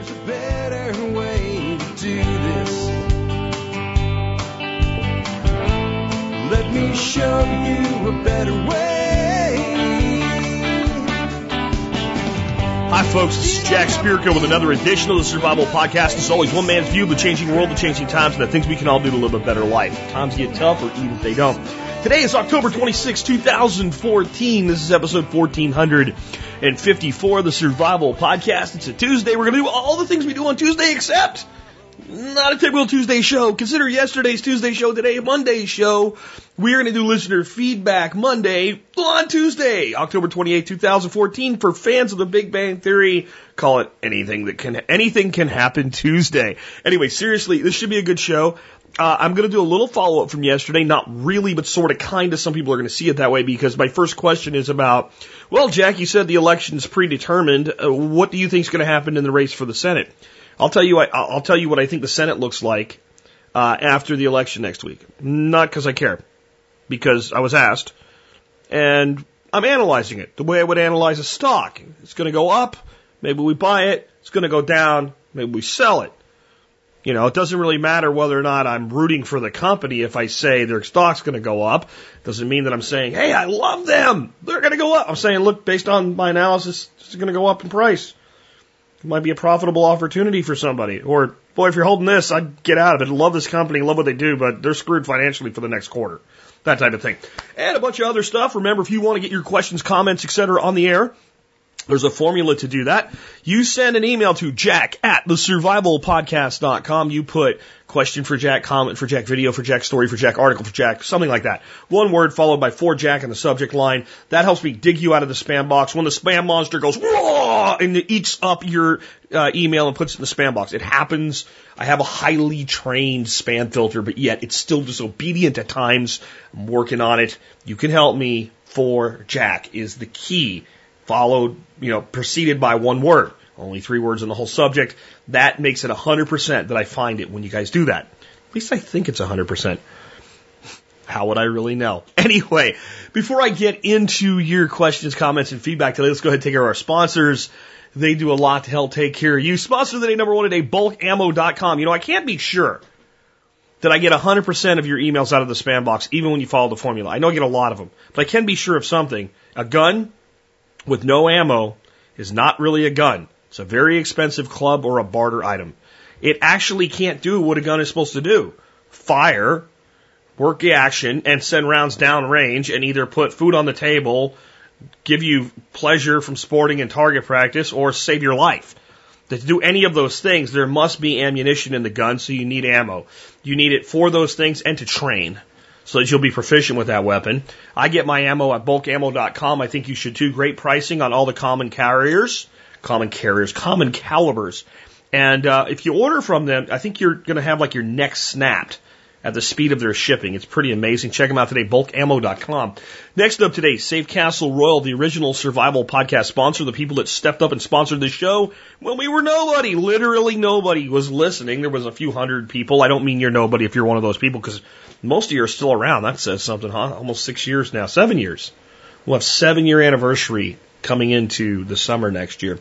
There's a better way to do this. Let me show you a better way. Hi, folks. This is Jack Spirko with another edition of the Survival Podcast. As always, one man's view of the changing world, the changing times, and the things we can all do to live a better life. Times get tough, or even if they don't. Today is October 26, 2014. This is episode 1454 of the Survival Podcast. It's a Tuesday. We're going to do all the things we do on Tuesday except not a typical Tuesday show. Consider yesterday's Tuesday show today a Monday show. We're going to do listener feedback Monday on Tuesday, October 28, 2014. For fans of the Big Bang Theory, call it anything that can, anything can happen Tuesday. Anyway, seriously, this should be a good show. Uh, I'm going to do a little follow up from yesterday, not really, but sort of kind of. Some people are going to see it that way because my first question is about, well, Jack, you said the election's predetermined. Uh, what do you think is going to happen in the race for the Senate? I'll tell you. what- I'll tell you what I think the Senate looks like uh, after the election next week. Not because I care, because I was asked, and I'm analyzing it the way I would analyze a stock. It's going to go up. Maybe we buy it. It's going to go down. Maybe we sell it. You know, it doesn't really matter whether or not I'm rooting for the company if I say their stock's going to go up. Doesn't mean that I'm saying, hey, I love them. They're going to go up. I'm saying, look, based on my analysis, it's going to go up in price. It might be a profitable opportunity for somebody. Or, boy, if you're holding this, I'd get out of it. I Love this company, love what they do, but they're screwed financially for the next quarter. That type of thing. And a bunch of other stuff. Remember, if you want to get your questions, comments, etc. on the air, there's a formula to do that. You send an email to jack at thesurvivalpodcast.com. You put question for Jack, comment for Jack, video for Jack, story for Jack, article for Jack, something like that. One word followed by for Jack in the subject line. That helps me dig you out of the spam box. When the spam monster goes, Whoa! and it eats up your uh, email and puts it in the spam box. It happens. I have a highly trained spam filter, but yet it's still disobedient at times. I'm working on it. You can help me. For Jack is the key followed, you know, preceded by one word. Only three words in the whole subject. That makes it 100% that I find it when you guys do that. At least I think it's 100%. How would I really know? Anyway, before I get into your questions, comments, and feedback today, let's go ahead and take care of our sponsors. They do a lot to help take care of you. Sponsor the day number one today, bulkammo.com. You know, I can't be sure that I get 100% of your emails out of the spam box, even when you follow the formula. I know I get a lot of them, but I can be sure of something. A gun with no ammo is not really a gun. It's a very expensive club or a barter item. It actually can't do what a gun is supposed to do. Fire, work the action, and send rounds down range and either put food on the table, give you pleasure from sporting and target practice, or save your life. To do any of those things, there must be ammunition in the gun, so you need ammo. You need it for those things and to train so that you'll be proficient with that weapon. I get my ammo at bulkammo.com. I think you should too. Great pricing on all the common carriers, common carriers, common calibers. And uh, if you order from them, I think you're going to have like your neck snapped at the speed of their shipping. It's pretty amazing. Check them out today, bulkammo.com. Next up today, Safe Castle Royal, the original survival podcast sponsor, the people that stepped up and sponsored the show when we were nobody, literally nobody was listening. There was a few hundred people. I don't mean you're nobody if you're one of those people because most of you are still around. That says something, huh? Almost six years now, seven years. We'll have seven year anniversary coming into the summer next year.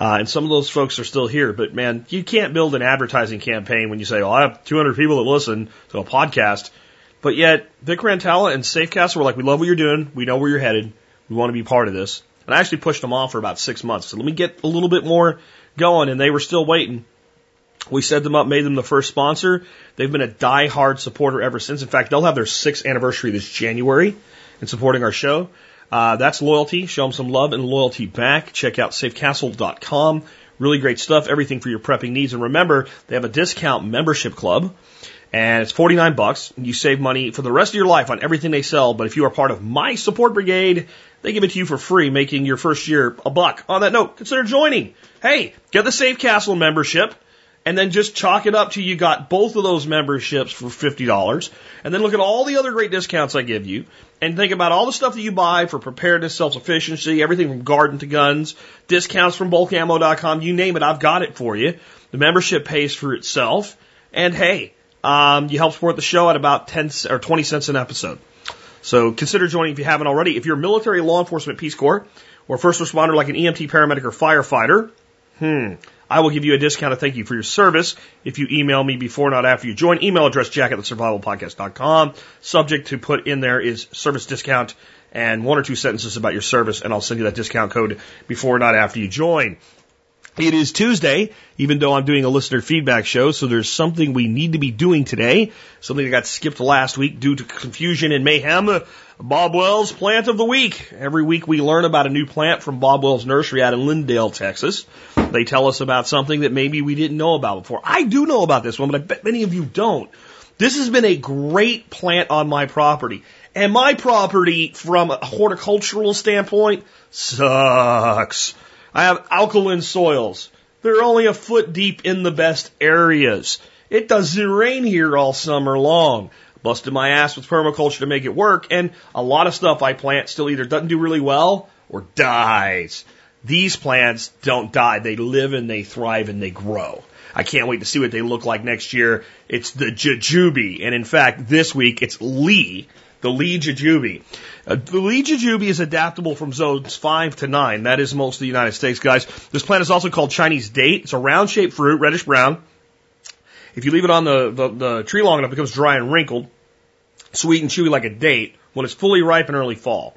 Uh, and some of those folks are still here, but man, you can't build an advertising campaign when you say, "Oh, I have 200 people that listen to a podcast," but yet Vic Rantala and Safecast were like, "We love what you're doing. We know where you're headed. We want to be part of this." And I actually pushed them off for about six months. So let me get a little bit more going, and they were still waiting. We set them up, made them the first sponsor. They've been a die-hard supporter ever since. In fact, they'll have their sixth anniversary this January in supporting our show. Uh, that's loyalty. Show them some love and loyalty back. Check out safecastle.com. Really great stuff. Everything for your prepping needs. And remember, they have a discount membership club. And it's 49 bucks. You save money for the rest of your life on everything they sell. But if you are part of my support brigade, they give it to you for free, making your first year a buck. On that note, consider joining. Hey, get the Safe Castle membership and then just chalk it up to you got both of those memberships for $50. And then look at all the other great discounts I give you and think about all the stuff that you buy for preparedness, self-sufficiency, everything from garden to guns, discounts from bulkammo.com, you name it, I've got it for you. The membership pays for itself. And hey, um, you help support the show at about 10 or 20 cents an episode. So consider joining if you haven't already. If you're military, law enforcement, Peace Corps, or first responder like an EMT, paramedic, or firefighter, hmm, I will give you a discount to thank you for your service if you email me before, not after you join. Email address jack at thesurvivalpodcast.com. Subject to put in there is service discount and one or two sentences about your service, and I'll send you that discount code before, not after you join. It is Tuesday, even though I'm doing a listener feedback show, so there's something we need to be doing today, something that got skipped last week due to confusion and mayhem. Bob Wells Plant of the Week. Every week we learn about a new plant from Bob Wells Nursery out in Lindale, Texas. They tell us about something that maybe we didn't know about before. I do know about this one, but I bet many of you don't. This has been a great plant on my property. And my property, from a horticultural standpoint, sucks. I have alkaline soils. They're only a foot deep in the best areas. It doesn't rain here all summer long. Busted my ass with permaculture to make it work, and a lot of stuff I plant still either doesn't do really well or dies. These plants don't die. They live and they thrive and they grow. I can't wait to see what they look like next year. It's the jujube. And in fact, this week it's Lee, the Lee jujube. Uh, the Lee jujube is adaptable from zones 5 to 9. That is most of the United States, guys. This plant is also called Chinese date. It's a round shaped fruit, reddish brown. If you leave it on the, the, the tree long enough, it becomes dry and wrinkled, sweet and chewy like a date when it's fully ripe in early fall.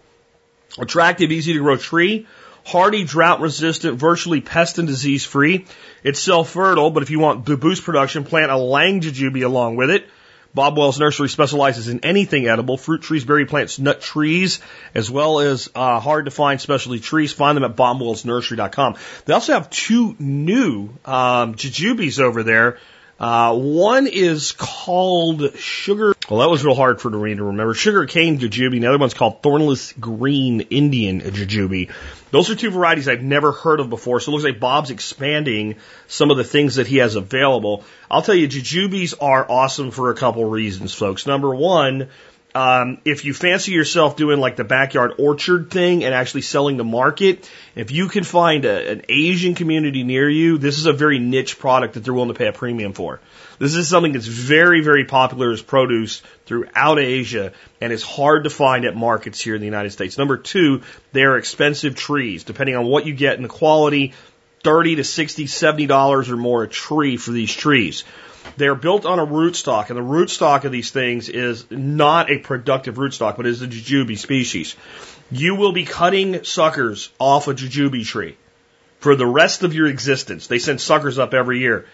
Attractive, easy to grow tree, hardy, drought resistant, virtually pest and disease free. It's self fertile, but if you want to boost production, plant a Lang jujube along with it. Bob Wells Nursery specializes in anything edible, fruit trees, berry plants, nut trees, as well as uh, hard to find specialty trees. Find them at bobwellsnursery.com. They also have two new um, jujubes over there. Uh, one is called sugar. Well, that was real hard for Doreen to remember. Sugar cane jujube. The other one's called thornless green Indian jujube. Those are two varieties I've never heard of before. So it looks like Bob's expanding some of the things that he has available. I'll tell you, jujubes are awesome for a couple reasons, folks. Number one, um, if you fancy yourself doing like the backyard orchard thing and actually selling to market, if you can find a, an Asian community near you, this is a very niche product that they're willing to pay a premium for. This is something that's very, very popular as produce throughout Asia and is hard to find at markets here in the United States. Number two, they are expensive trees. Depending on what you get and the quality, 30 to 60, 70 dollars or more a tree for these trees. They're built on a rootstock, and the rootstock of these things is not a productive rootstock, but is a jujube species. You will be cutting suckers off a jujube tree for the rest of your existence. They send suckers up every year.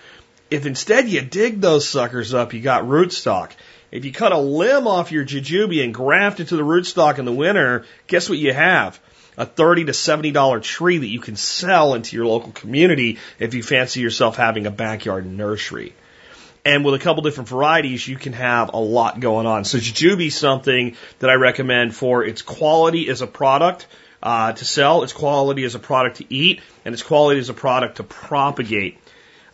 If instead you dig those suckers up, you got rootstock. If you cut a limb off your jujube and graft it to the rootstock in the winter, guess what you have? A thirty to seventy dollar tree that you can sell into your local community if you fancy yourself having a backyard nursery. And with a couple different varieties, you can have a lot going on. So jujube is something that I recommend for its quality as a product uh, to sell, its quality as a product to eat, and its quality as a product to propagate.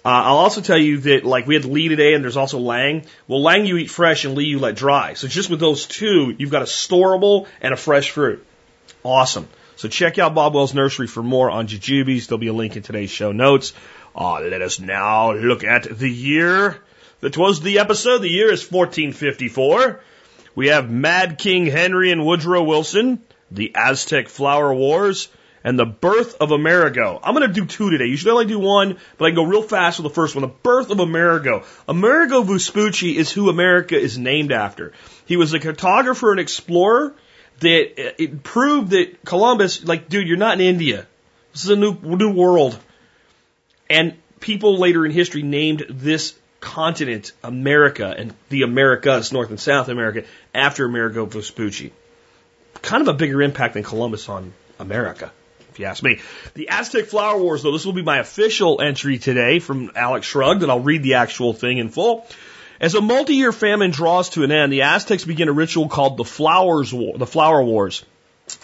Uh, I'll also tell you that like we had Lee today, and there's also Lang. Well, Lang you eat fresh, and Lee you let dry. So just with those two, you've got a storable and a fresh fruit. Awesome. So check out Bob Wells Nursery for more on jujubes. There'll be a link in today's show notes. Uh, let us now look at the year that was the episode. The year is 1454. We have Mad King Henry and Woodrow Wilson, the Aztec Flower Wars, and the birth of Amerigo. I'm going to do two today. Usually I only do one, but I can go real fast with the first one. The birth of Amerigo. Amerigo Vespucci is who America is named after. He was a cartographer and explorer that uh, it proved that Columbus, like, dude, you're not in India. This is a new, new world. And people later in history named this continent, America, and the Americas, North and South America, after Amerigo Vespucci. Kind of a bigger impact than Columbus on America, if you ask me. The Aztec Flower Wars, though, this will be my official entry today from Alex Shrugged, and I'll read the actual thing in full. As a multi-year famine draws to an end, the Aztecs begin a ritual called the Flowers War, the Flower Wars.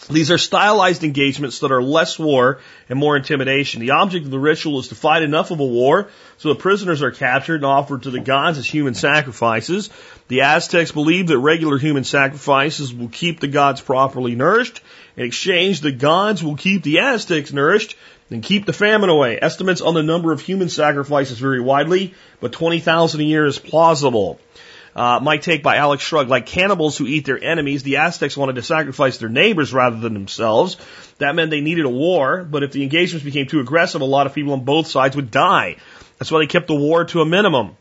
These are stylized engagements that are less war and more intimidation. The object of the ritual is to fight enough of a war so the prisoners are captured and offered to the gods as human sacrifices. The Aztecs believe that regular human sacrifices will keep the gods properly nourished. In exchange, the gods will keep the Aztecs nourished and keep the famine away. Estimates on the number of human sacrifices vary widely, but 20,000 a year is plausible. Uh, my take by Alex Shrug, like cannibals who eat their enemies, the Aztecs wanted to sacrifice their neighbors rather than themselves. That meant they needed a war, but if the engagements became too aggressive, a lot of people on both sides would die. That's why they kept the war to a minimum.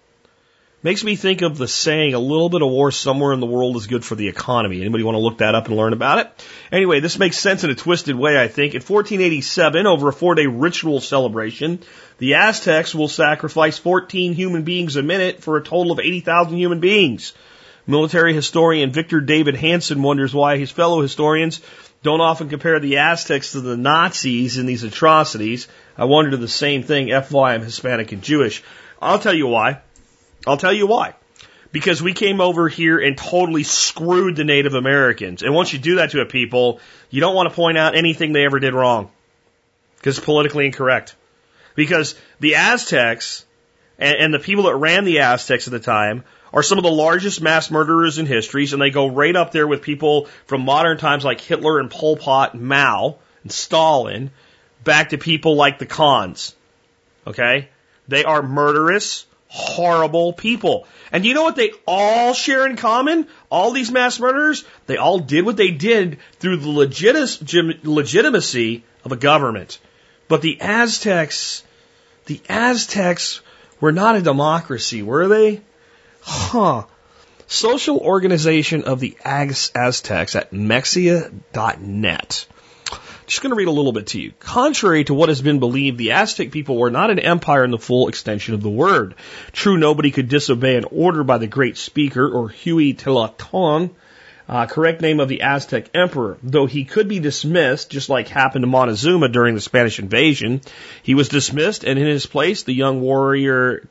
Makes me think of the saying, a little bit of war somewhere in the world is good for the economy. Anybody want to look that up and learn about it? Anyway, this makes sense in a twisted way, I think. In 1487, over a four day ritual celebration, the Aztecs will sacrifice 14 human beings a minute for a total of 80,000 human beings. Military historian Victor David Hanson wonders why his fellow historians don't often compare the Aztecs to the Nazis in these atrocities. I wonder the same thing, FY I'm Hispanic and Jewish. I'll tell you why. I'll tell you why. Because we came over here and totally screwed the Native Americans. And once you do that to a people, you don't want to point out anything they ever did wrong. Because it's politically incorrect. Because the Aztecs and, and the people that ran the Aztecs at the time are some of the largest mass murderers in history, and they go right up there with people from modern times like Hitler and Pol Pot, and Mao, and Stalin, back to people like the Khans. Okay? They are murderous, horrible people. And you know what they all share in common? All these mass murderers, they all did what they did through the legitimacy of a government. But the Aztecs, the Aztecs were not a democracy, were they? Huh. Social Organization of the Aztecs at Mexia.net. Just going to read a little bit to you. Contrary to what has been believed, the Aztec people were not an empire in the full extension of the word. True, nobody could disobey an order by the great speaker or Huitzilopochtli, uh, correct name of the Aztec emperor. Though he could be dismissed, just like happened to Montezuma during the Spanish invasion, he was dismissed, and in his place, the young warrior,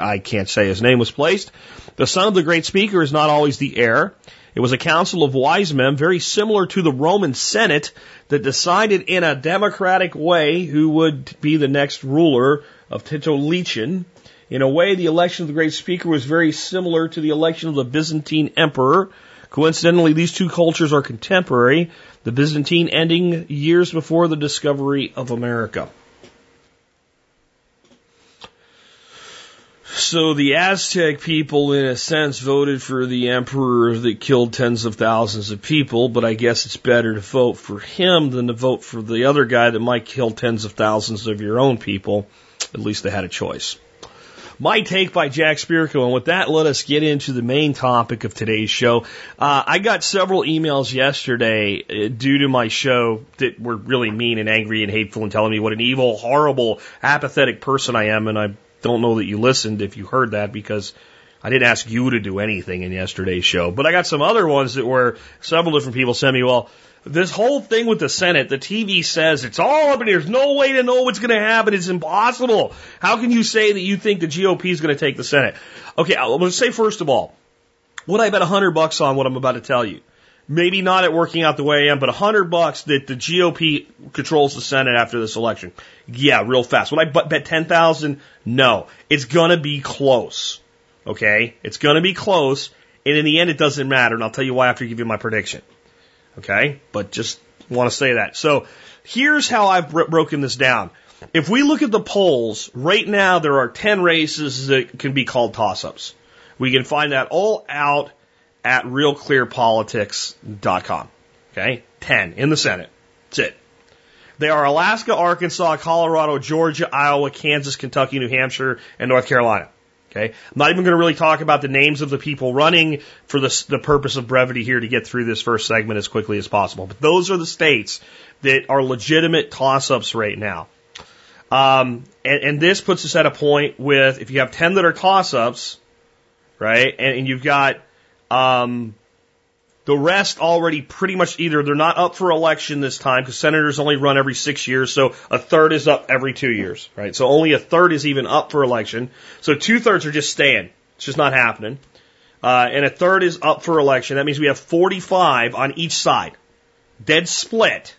I can't say his name, was placed. The son of the great speaker is not always the heir. It was a council of wise men, very similar to the Roman Senate, that decided in a democratic way who would be the next ruler of Tito-Licin. In a way, the election of the great speaker was very similar to the election of the Byzantine emperor. Coincidentally, these two cultures are contemporary, the Byzantine ending years before the discovery of America. So the Aztec people, in a sense, voted for the emperor that killed tens of thousands of people, but I guess it's better to vote for him than to vote for the other guy that might kill tens of thousands of your own people. At least they had a choice. My take by Jack Spirko, and with that, let us get into the main topic of today's show. Uh, I got several emails yesterday uh, due to my show that were really mean and angry and hateful and telling me what an evil, horrible, apathetic person I am, and I don't know that you listened if you heard that because I didn't ask you to do anything in yesterday's show. But I got some other ones that were several different people sent me, well, this whole thing with the Senate, the TV says it's all up in here. There's no way to know what's going to happen. It's impossible. How can you say that you think the GOP is going to take the Senate? Okay, let's say first of all, would I bet a hundred bucks on what I'm about to tell you? Maybe not at working out the way I am, but a hundred bucks that the GOP controls the Senate after this election. Yeah, real fast. Would I bet 10,000? No. It's gonna be close. Okay? It's gonna be close. And in the end, it doesn't matter. And I'll tell you why after I give you my prediction. Okay? But just want to say that. So here's how I've broken this down. If we look at the polls, right now there are 10 races that can be called toss-ups. We can find that all out at realclearpolitics.com. Okay? 10 in the Senate. That's it. They are Alaska, Arkansas, Colorado, Georgia, Iowa, Kansas, Kentucky, New Hampshire, and North Carolina. Okay. I'm not even going to really talk about the names of the people running for the, the purpose of brevity here to get through this first segment as quickly as possible. But those are the states that are legitimate toss ups right now. Um, and, and this puts us at a point with if you have 10 that are toss ups, right, and, and you've got um, the rest already pretty much either they're not up for election this time because senators only run every six years, so a third is up every two years, right? So only a third is even up for election. So two thirds are just staying. It's just not happening. Uh, and a third is up for election. That means we have 45 on each side. Dead split.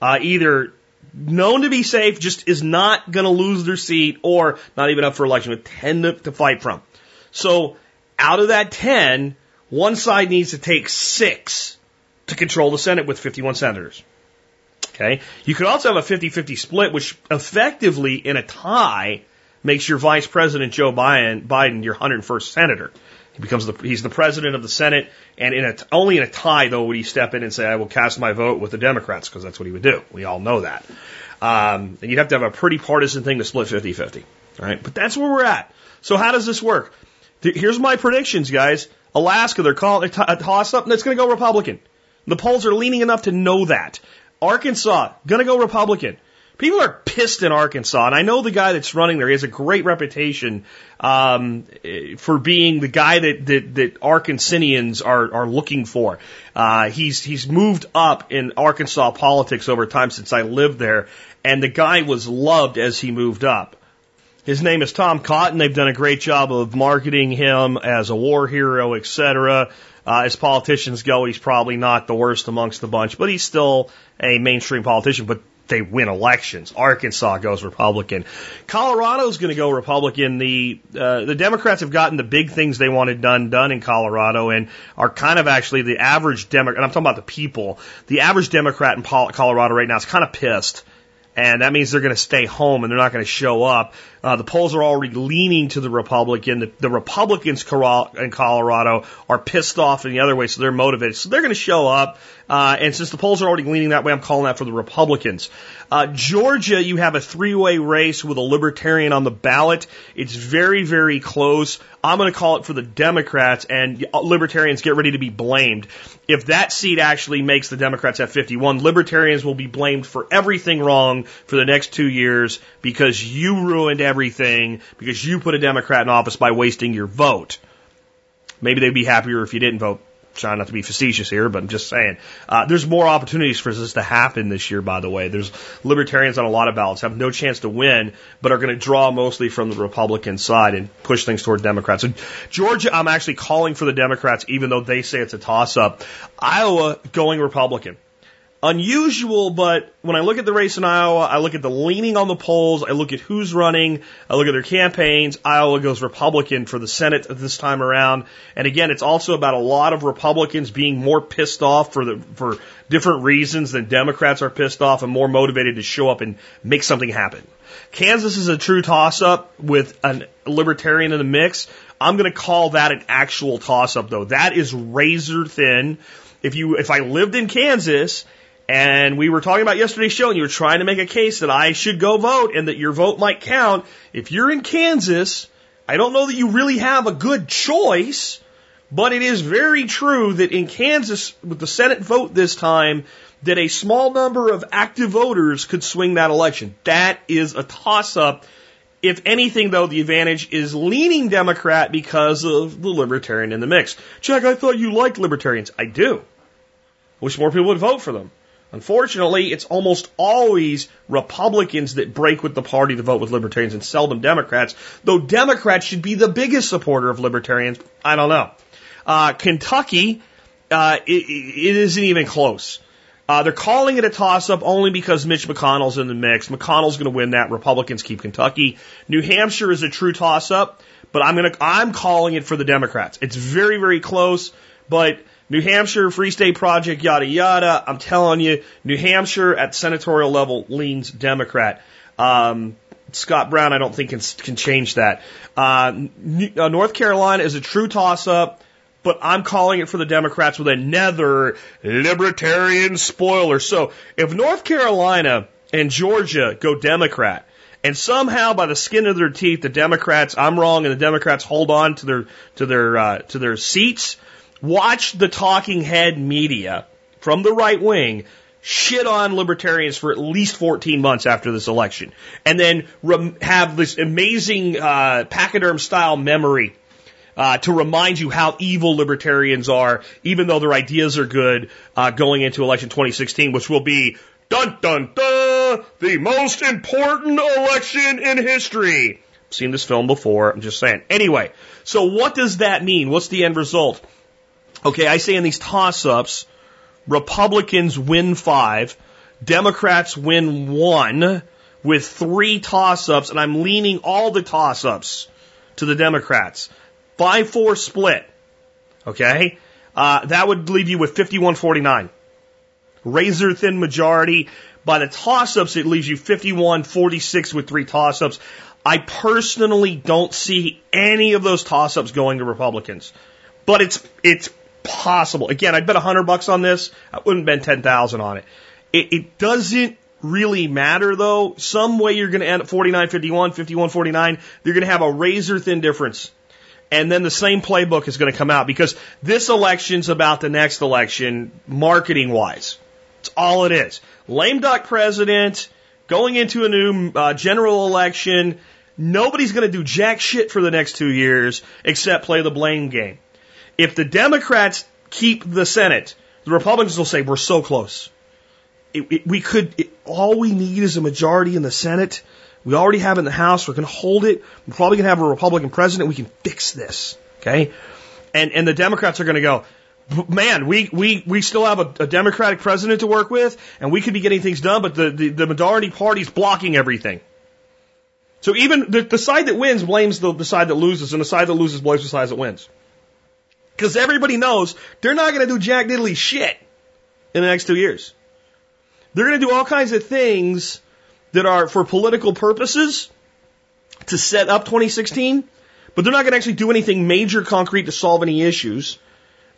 Uh, either known to be safe, just is not going to lose their seat, or not even up for election with 10 to, to fight from. So out of that 10, one side needs to take six to control the Senate with 51 senators. Okay. You could also have a 50-50 split, which effectively in a tie makes your Vice President Joe Biden, Biden your 101st senator. He becomes the he's the president of the Senate, and in a only in a tie though would he step in and say I will cast my vote with the Democrats because that's what he would do. We all know that. Um, and you'd have to have a pretty partisan thing to split 50-50. All right, but that's where we're at. So how does this work? Here's my predictions, guys. Alaska, they're calling a toss up, and it's going to go Republican. The polls are leaning enough to know that. Arkansas, going to go Republican. People are pissed in Arkansas, and I know the guy that's running there. He has a great reputation um, for being the guy that that, that Arkansanians are are looking for. Uh, he's he's moved up in Arkansas politics over time since I lived there, and the guy was loved as he moved up. His name is Tom Cotton. They've done a great job of marketing him as a war hero, etc. Uh, as politicians go, he's probably not the worst amongst the bunch, but he's still a mainstream politician. But they win elections. Arkansas goes Republican. Colorado's going to go Republican. The uh, the Democrats have gotten the big things they wanted done done in Colorado and are kind of actually the average Democrat. And I'm talking about the people. The average Democrat in Colorado right now is kind of pissed. And that means they're going to stay home and they're not going to show up. Uh, the polls are already leaning to the Republican. The, the Republicans in Colorado are pissed off in the other way, so they're motivated. So they're going to show up. Uh, and since the polls are already leaning that way, I'm calling that for the Republicans. Uh, Georgia, you have a three-way race with a libertarian on the ballot. It's very, very close. I'm going to call it for the Democrats, and libertarians get ready to be blamed. If that seat actually makes the Democrats have 51, libertarians will be blamed for everything wrong for the next two years because you ruined everything because you put a Democrat in office by wasting your vote. Maybe they'd be happier if you didn't vote trying not to be facetious here, but I'm just saying. Uh, there's more opportunities for this to happen this year, by the way. There's libertarians on a lot of ballots have no chance to win, but are going to draw mostly from the Republican side and push things toward Democrats. So Georgia, I'm actually calling for the Democrats, even though they say it's a toss up. Iowa going Republican unusual, but when I look at the race in Iowa, I look at the leaning on the polls, I look at who's running, I look at their campaigns. Iowa goes Republican for the Senate this time around. And again, it's also about a lot of Republicans being more pissed off for the, for different reasons than Democrats are pissed off and more motivated to show up and make something happen. Kansas is a true toss up with a libertarian in the mix. I'm going to call that an actual toss up though. That is razor thin. If you, if I lived in Kansas and we were talking about yesterday's show, and you were trying to make a case that I should go vote and that your vote might count. If you're in Kansas, I don't know that you really have a good choice, but it is very true that in Kansas, with the Senate vote this time, that a small number of active voters could swing that election. That is a toss up. If anything, though, the advantage is leaning Democrat because of the libertarian in the mix. Jack, I thought you liked libertarians. I do. Wish more people would vote for them. Unfortunately, it's almost always Republicans that break with the party to vote with libertarians and seldom Democrats, though Democrats should be the biggest supporter of libertarians. I don't know. Uh, Kentucky, uh, it, it isn't even close. Uh, they're calling it a toss up only because Mitch McConnell's in the mix. McConnell's going to win that. Republicans keep Kentucky. New Hampshire is a true toss up, but I'm going to, I'm calling it for the Democrats. It's very, very close, but New Hampshire, Free State Project, yada yada. I'm telling you, New Hampshire at senatorial level leans Democrat. Um, Scott Brown, I don't think can, can change that. Uh, uh North Carolina is a true toss up, but I'm calling it for the Democrats with another libertarian spoiler. So if North Carolina and Georgia go Democrat, and somehow by the skin of their teeth, the Democrats, I'm wrong, and the Democrats hold on to their to their uh, to their seats watch the talking head media from the right wing shit on libertarians for at least 14 months after this election, and then rem- have this amazing uh, pachyderm style memory uh, to remind you how evil libertarians are, even though their ideas are good, uh, going into election 2016, which will be dun dun dun the most important election in history. I've seen this film before. I'm just saying. Anyway, so what does that mean? What's the end result? Okay, I say in these toss ups, Republicans win five, Democrats win one with three toss ups, and I'm leaning all the toss ups to the Democrats. 5 4 split. Okay? Uh, that would leave you with 51 49. Razor thin majority. By the toss ups, it leaves you 51 46 with three toss ups. I personally don't see any of those toss ups going to Republicans. But it's, it's possible. Again, I'd bet a hundred bucks on this. I wouldn't bet 10,000 on it. it. It doesn't really matter though. Some way you're going to end up 49, 51, 51, 49. You're going to have a razor thin difference. And then the same playbook is going to come out because this election's about the next election marketing wise. It's all it is. Lame duck president going into a new uh, general election Nobody's going to do jack shit for the next two years except play the blame game. If the Democrats keep the Senate, the Republicans will say, we're so close. It, it, we could, it, all we need is a majority in the Senate. We already have it in the House. We're going to hold it. We're probably going to have a Republican president. We can fix this. Okay. And, and the Democrats are going to go, man, we, we, we still have a, a, Democratic president to work with, and we could be getting things done, but the, the, the majority party's blocking everything. So even the, the side that wins blames the, the side that loses, and the side that loses blames the side that wins. Because everybody knows they're not going to do jack diddly shit in the next two years. They're going to do all kinds of things that are for political purposes to set up 2016, but they're not going to actually do anything major concrete to solve any issues.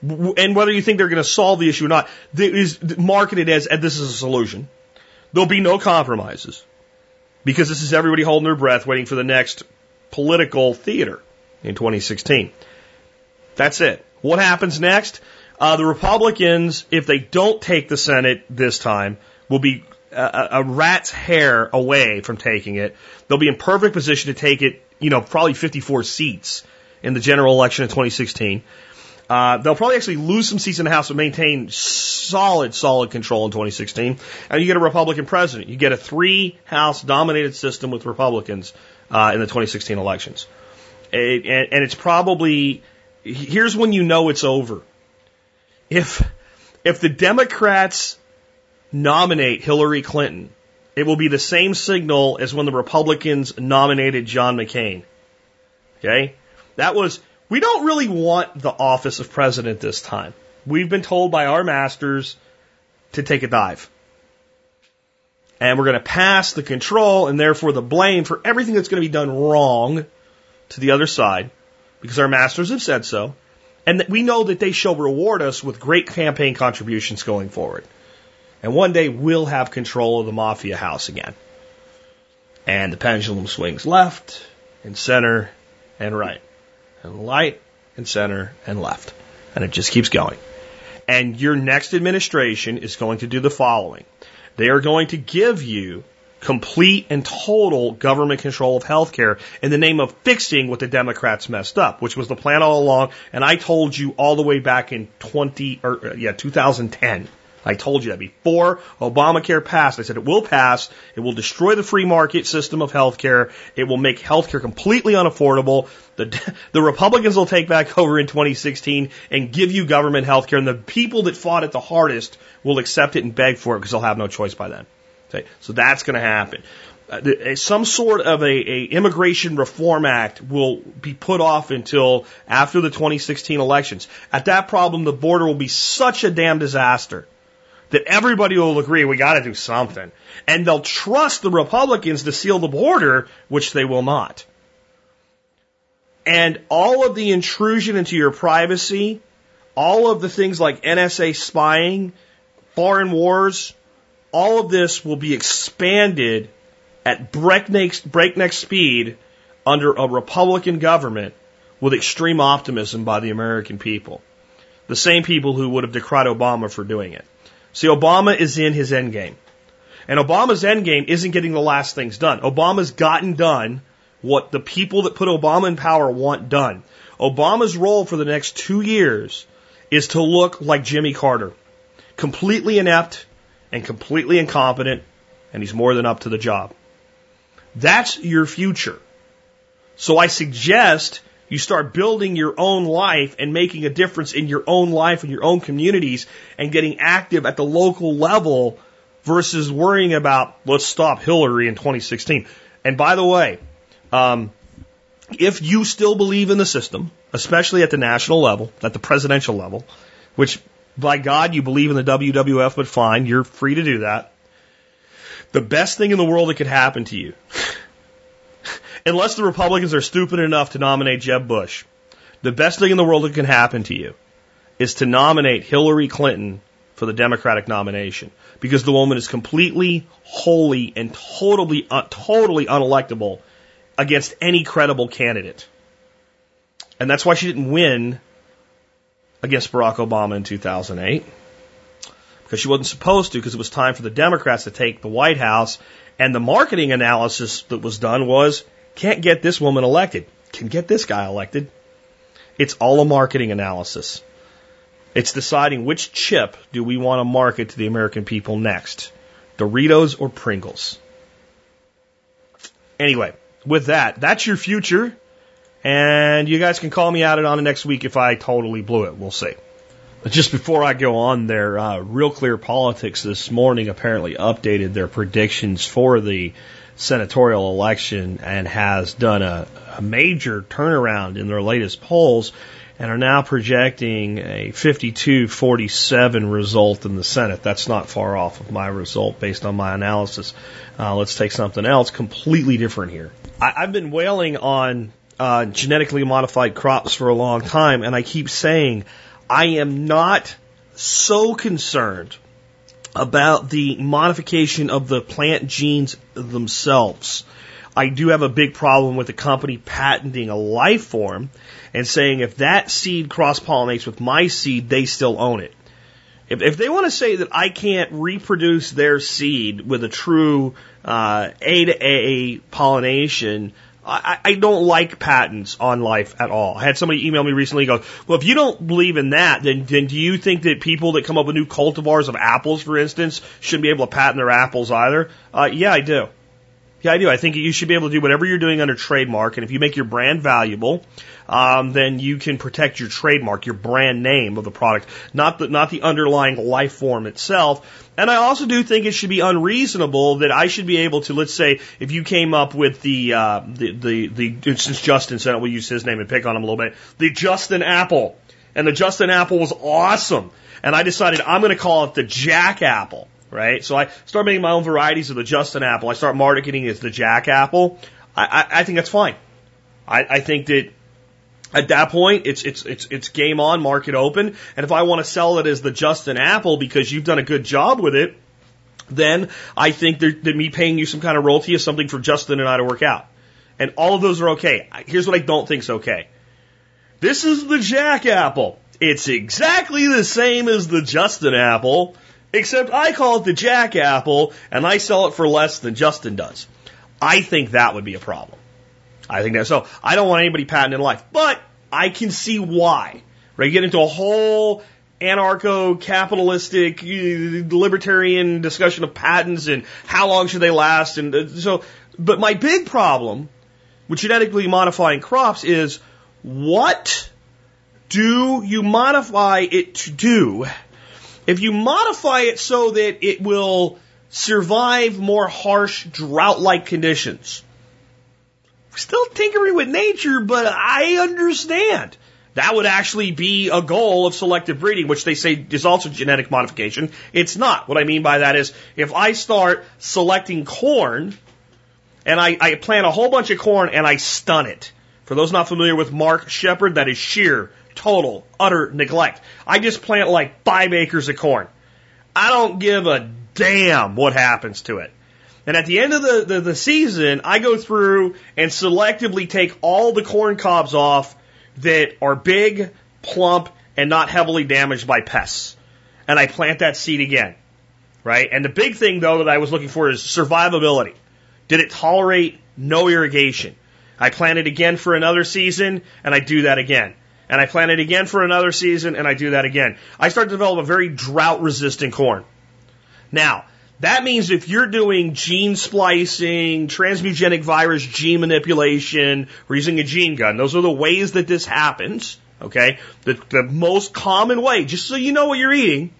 And whether you think they're going to solve the issue or not, is marketed as this is a solution. There'll be no compromises because this is everybody holding their breath waiting for the next political theater in 2016. That's it. What happens next? Uh, the Republicans, if they don't take the Senate this time, will be a, a rat's hair away from taking it. They'll be in perfect position to take it, you know, probably 54 seats in the general election in 2016. Uh, they'll probably actually lose some seats in the House, but maintain solid, solid control in 2016. And you get a Republican president. You get a three House dominated system with Republicans uh, in the 2016 elections. It, and, and it's probably here's when you know it's over. If if the Democrats nominate Hillary Clinton, it will be the same signal as when the Republicans nominated John McCain. Okay? That was we don't really want the office of president this time. We've been told by our masters to take a dive. And we're going to pass the control and therefore the blame for everything that's going to be done wrong to the other side because our masters have said so. And that we know that they shall reward us with great campaign contributions going forward. And one day we'll have control of the mafia house again. And the pendulum swings left and center and right and light and center and left. And it just keeps going. And your next administration is going to do the following. They are going to give you complete and total government control of healthcare in the name of fixing what the Democrats messed up, which was the plan all along. And I told you all the way back in 20 or uh, yeah, 2010 I told you that before Obamacare passed. I said it will pass. It will destroy the free market system of healthcare. It will make healthcare completely unaffordable. The, the Republicans will take back over in 2016 and give you government healthcare, and the people that fought it the hardest will accept it and beg for it because they'll have no choice by then. Okay, so that's going to happen. Uh, some sort of a, a, immigration reform act will be put off until after the 2016 elections. At that problem, the border will be such a damn disaster that everybody will agree we got to do something. And they'll trust the Republicans to seal the border, which they will not. And all of the intrusion into your privacy, all of the things like NSA spying, foreign wars, all of this will be expanded at breakneck, breakneck speed under a Republican government with extreme optimism by the American people. The same people who would have decried Obama for doing it. See, Obama is in his end game. And Obama's end game isn't getting the last things done. Obama's gotten done what the people that put Obama in power want done. Obama's role for the next two years is to look like Jimmy Carter. Completely inept and completely incompetent, and he's more than up to the job. That's your future. So I suggest you start building your own life and making a difference in your own life and your own communities and getting active at the local level versus worrying about let's stop Hillary in 2016. And by the way, um, if you still believe in the system, especially at the national level, at the presidential level, which by God you believe in the WWF, but fine, you're free to do that. The best thing in the world that could happen to you unless the Republicans are stupid enough to nominate Jeb Bush, the best thing in the world that can happen to you is to nominate Hillary Clinton for the Democratic nomination because the woman is completely, wholly, and totally, uh, totally unelectable against any credible candidate. And that's why she didn't win against Barack Obama in 2008 because she wasn't supposed to because it was time for the Democrats to take the White House and the marketing analysis that was done was can't get this woman elected, can get this guy elected. It's all a marketing analysis. It's deciding which chip do we want to market to the American people next. Doritos or Pringles. Anyway, with that, that's your future. And you guys can call me out on it next week if I totally blew it. We'll see. But just before I go on there, uh, Real Clear Politics this morning apparently updated their predictions for the senatorial election and has done a, a major turnaround in their latest polls and are now projecting a 52-47 result in the Senate. That's not far off of my result based on my analysis. Uh, let's take something else completely different here. I, I've been wailing on uh, genetically modified crops for a long time, and I keep saying I am not so concerned about the modification of the plant genes themselves. I do have a big problem with the company patenting a life form and saying if that seed cross pollinates with my seed, they still own it. If, if they want to say that I can't reproduce their seed with a true uh, A to A pollination, I, I don't like patents on life at all. I had somebody email me recently go, well, if you don't believe in that, then, then do you think that people that come up with new cultivars of apples, for instance, shouldn't be able to patent their apples either? Uh, yeah, I do. Yeah, I do. I think you should be able to do whatever you're doing under trademark, and if you make your brand valuable, um, then you can protect your trademark, your brand name of the product, not the not the underlying life form itself. And I also do think it should be unreasonable that I should be able to, let's say, if you came up with the uh, the, the the since Justin said it, we'll use his name and pick on him a little bit, the Justin Apple, and the Justin Apple was awesome, and I decided I'm going to call it the Jack Apple right? So I start making my own varieties of the Justin apple. I start marketing it as the Jack apple. I, I, I think that's fine. I, I think that at that point, it's it's it's it's game on, market open. And if I want to sell it as the Justin Apple because you've done a good job with it, then I think that, that me paying you some kind of royalty is something for Justin and I to work out. And all of those are okay. Here's what I don't think's okay. This is the Jack Apple. It's exactly the same as the Justin Apple, except I call it the Jack Apple and I sell it for less than Justin does. I think that would be a problem. I think that so. I don't want anybody patenting life, but I can see why. Right? You get into a whole anarcho-capitalistic, uh, libertarian discussion of patents and how long should they last, and uh, so. But my big problem with genetically modifying crops is what do you modify it to do? If you modify it so that it will survive more harsh drought-like conditions, still tinkering with nature, but I understand. That would actually be a goal of selective breeding, which they say is also genetic modification. It's not. What I mean by that is if I start selecting corn and I, I plant a whole bunch of corn and I stun it. For those not familiar with Mark Shepard, that is sheer, total, utter neglect. I just plant like five acres of corn. I don't give a damn what happens to it. And at the end of the, the, the season, I go through and selectively take all the corn cobs off that are big, plump, and not heavily damaged by pests. And I plant that seed again. Right? And the big thing though that I was looking for is survivability. Did it tolerate no irrigation? I plant it again for another season and I do that again. And I plant it again for another season and I do that again. I start to develop a very drought resistant corn. Now, that means if you're doing gene splicing, transmugenic virus gene manipulation, we're using a gene gun. Those are the ways that this happens. Okay. The, the most common way, just so you know what you're eating,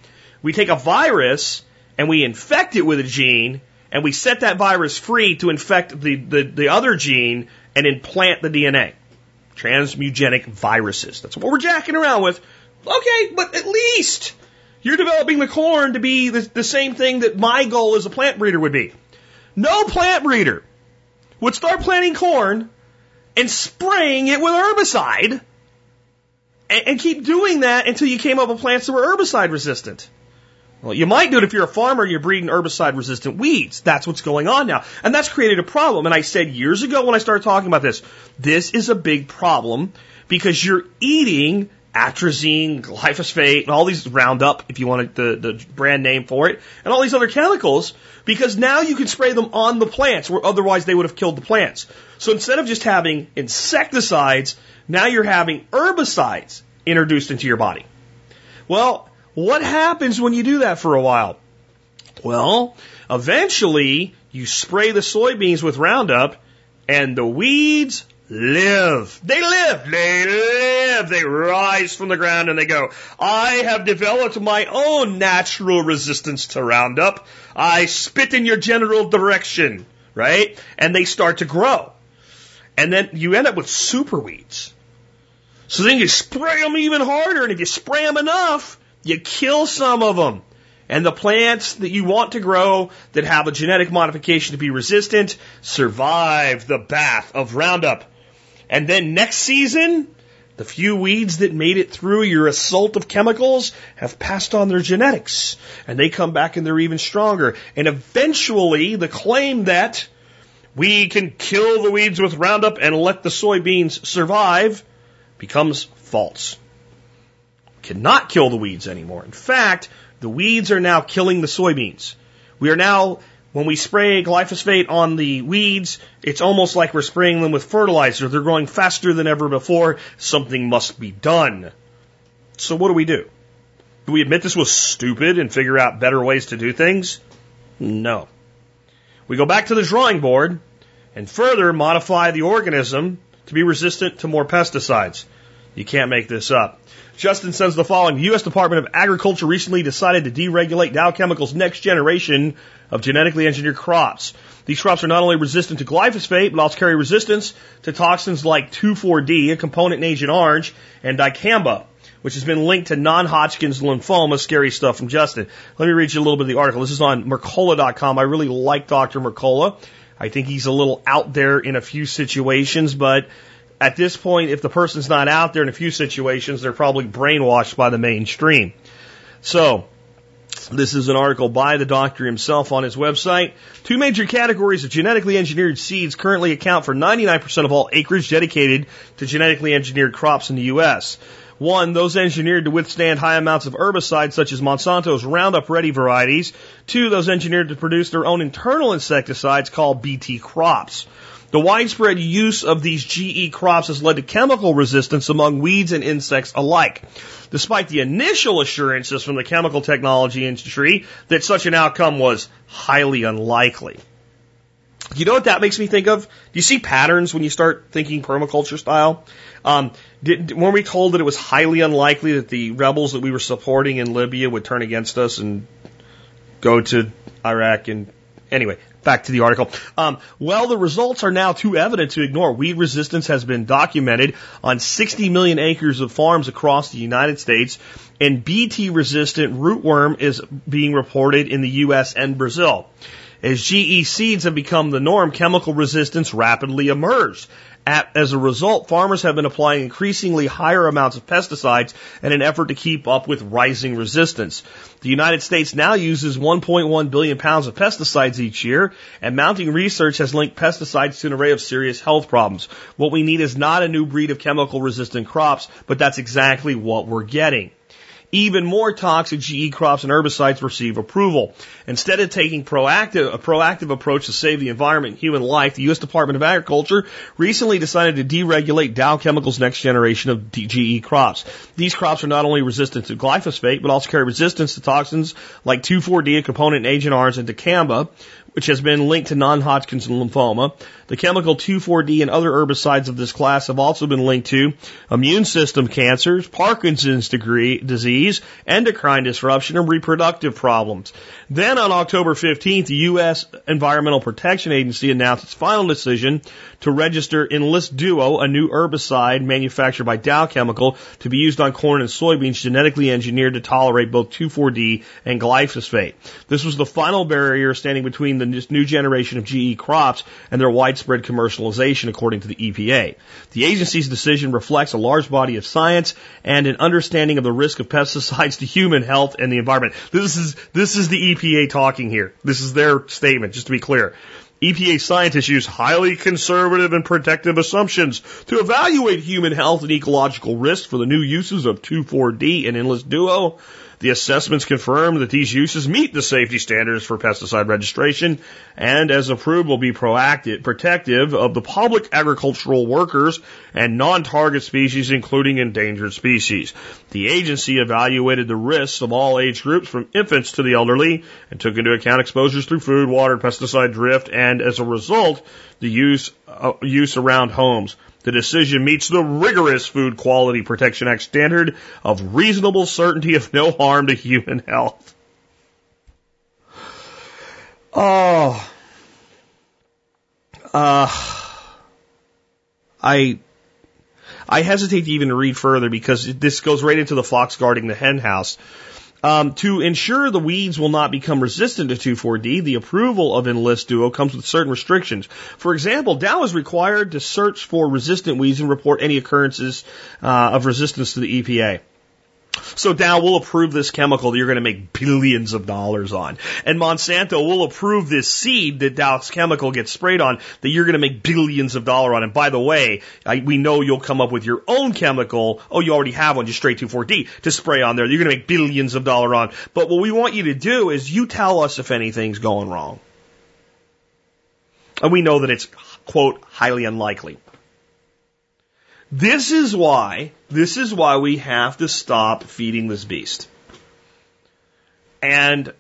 we take a virus and we infect it with a gene and we set that virus free to infect the, the, the other gene and implant the DNA. Transmugenic viruses. That's what we're jacking around with. Okay, but at least you're developing the corn to be the, the same thing that my goal as a plant breeder would be. No plant breeder would start planting corn and spraying it with herbicide and, and keep doing that until you came up with plants that were herbicide resistant. Well, you might do it if you're a farmer and you're breeding herbicide resistant weeds. That's what's going on now. And that's created a problem. And I said years ago when I started talking about this, this is a big problem because you're eating atrazine, glyphosate, and all these Roundup, if you want the, the brand name for it, and all these other chemicals, because now you can spray them on the plants where otherwise they would have killed the plants. So instead of just having insecticides, now you're having herbicides introduced into your body. Well, what happens when you do that for a while? Well, eventually you spray the soybeans with Roundup and the weeds live. They live. They live. They rise from the ground and they go, I have developed my own natural resistance to Roundup. I spit in your general direction, right? And they start to grow. And then you end up with super weeds. So then you spray them even harder, and if you spray them enough, you kill some of them. And the plants that you want to grow that have a genetic modification to be resistant survive the bath of Roundup. And then next season, the few weeds that made it through your assault of chemicals have passed on their genetics. And they come back and they're even stronger. And eventually, the claim that we can kill the weeds with Roundup and let the soybeans survive becomes false. Cannot kill the weeds anymore. In fact, the weeds are now killing the soybeans. We are now when we spray glyphosate on the weeds, it's almost like we're spraying them with fertilizer. They're growing faster than ever before. Something must be done. So what do we do? Do we admit this was stupid and figure out better ways to do things? No. We go back to the drawing board and further modify the organism to be resistant to more pesticides. You can't make this up. Justin says the following. The U.S. Department of Agriculture recently decided to deregulate Dow Chemical's next generation of genetically engineered crops. These crops are not only resistant to glyphosate, but also carry resistance to toxins like 2,4-D, a component in Agent Orange, and dicamba, which has been linked to non-Hodgkin's lymphoma. Scary stuff from Justin. Let me read you a little bit of the article. This is on Mercola.com. I really like Dr. Mercola. I think he's a little out there in a few situations, but at this point, if the person's not out there in a few situations, they're probably brainwashed by the mainstream. So, this is an article by the doctor himself on his website. Two major categories of genetically engineered seeds currently account for 99% of all acreage dedicated to genetically engineered crops in the U.S. One, those engineered to withstand high amounts of herbicides such as Monsanto's Roundup Ready varieties. Two, those engineered to produce their own internal insecticides called BT crops. The widespread use of these GE crops has led to chemical resistance among weeds and insects alike. Despite the initial assurances from the chemical technology industry that such an outcome was highly unlikely. You know what that makes me think of? Do you see patterns when you start thinking permaculture style? Um, did, weren't we told that it was highly unlikely that the rebels that we were supporting in Libya would turn against us and go to Iraq and anyway, back to the article. Um, well, the results are now too evident to ignore. Weed resistance has been documented on 60 million acres of farms across the United States, and BT resistant rootworm is being reported in the U.S. and Brazil. As GE seeds have become the norm, chemical resistance rapidly emerged. As a result, farmers have been applying increasingly higher amounts of pesticides in an effort to keep up with rising resistance. The United States now uses 1.1 billion pounds of pesticides each year, and mounting research has linked pesticides to an array of serious health problems. What we need is not a new breed of chemical resistant crops, but that's exactly what we're getting even more toxic GE crops and herbicides receive approval. Instead of taking proactive, a proactive approach to save the environment and human life, the U.S. Department of Agriculture recently decided to deregulate Dow Chemical's next generation of GE crops. These crops are not only resistant to glyphosate, but also carry resistance to toxins like 2,4-D, a component in Agent Orange, and dicamba, which has been linked to non-Hodgkin's lymphoma. The chemical 2,4-D and other herbicides of this class have also been linked to immune system cancers, Parkinson's degree, disease, endocrine disruption, and reproductive problems. Then on October 15th, the U.S. Environmental Protection Agency announced its final decision to register Enlist Duo, a new herbicide manufactured by Dow Chemical to be used on corn and soybeans genetically engineered to tolerate both 2,4-D and glyphosate. This was the final barrier standing between the the new generation of GE crops and their widespread commercialization, according to the EPA. The agency's decision reflects a large body of science and an understanding of the risk of pesticides to human health and the environment. This is, this is the EPA talking here. This is their statement, just to be clear. EPA scientists use highly conservative and protective assumptions to evaluate human health and ecological risk for the new uses of 2,4-D and Enlist Duo. The assessments confirm that these uses meet the safety standards for pesticide registration and, as approved, will be proactive, protective of the public agricultural workers and non-target species, including endangered species. The agency evaluated the risks of all age groups from infants to the elderly and took into account exposures through food, water, pesticide drift, and as a result, the use, uh, use around homes. The decision meets the rigorous Food Quality Protection Act standard of reasonable certainty of no harm to human health. Oh. Uh, I, I hesitate to even read further because this goes right into the fox guarding the hen house. Um, to ensure the weeds will not become resistant to 2,4-D, the approval of Enlist Duo comes with certain restrictions. For example, Dow is required to search for resistant weeds and report any occurrences uh, of resistance to the EPA. So Dow will approve this chemical that you're going to make billions of dollars on. And Monsanto will approve this seed that Dow's chemical gets sprayed on that you're going to make billions of dollars on. And by the way, I, we know you'll come up with your own chemical. Oh, you already have one, just straight 2,4-D to spray on there. You're going to make billions of dollars on. But what we want you to do is you tell us if anything's going wrong. And we know that it's, quote, highly unlikely. This is why, this is why we have to stop feeding this beast. And,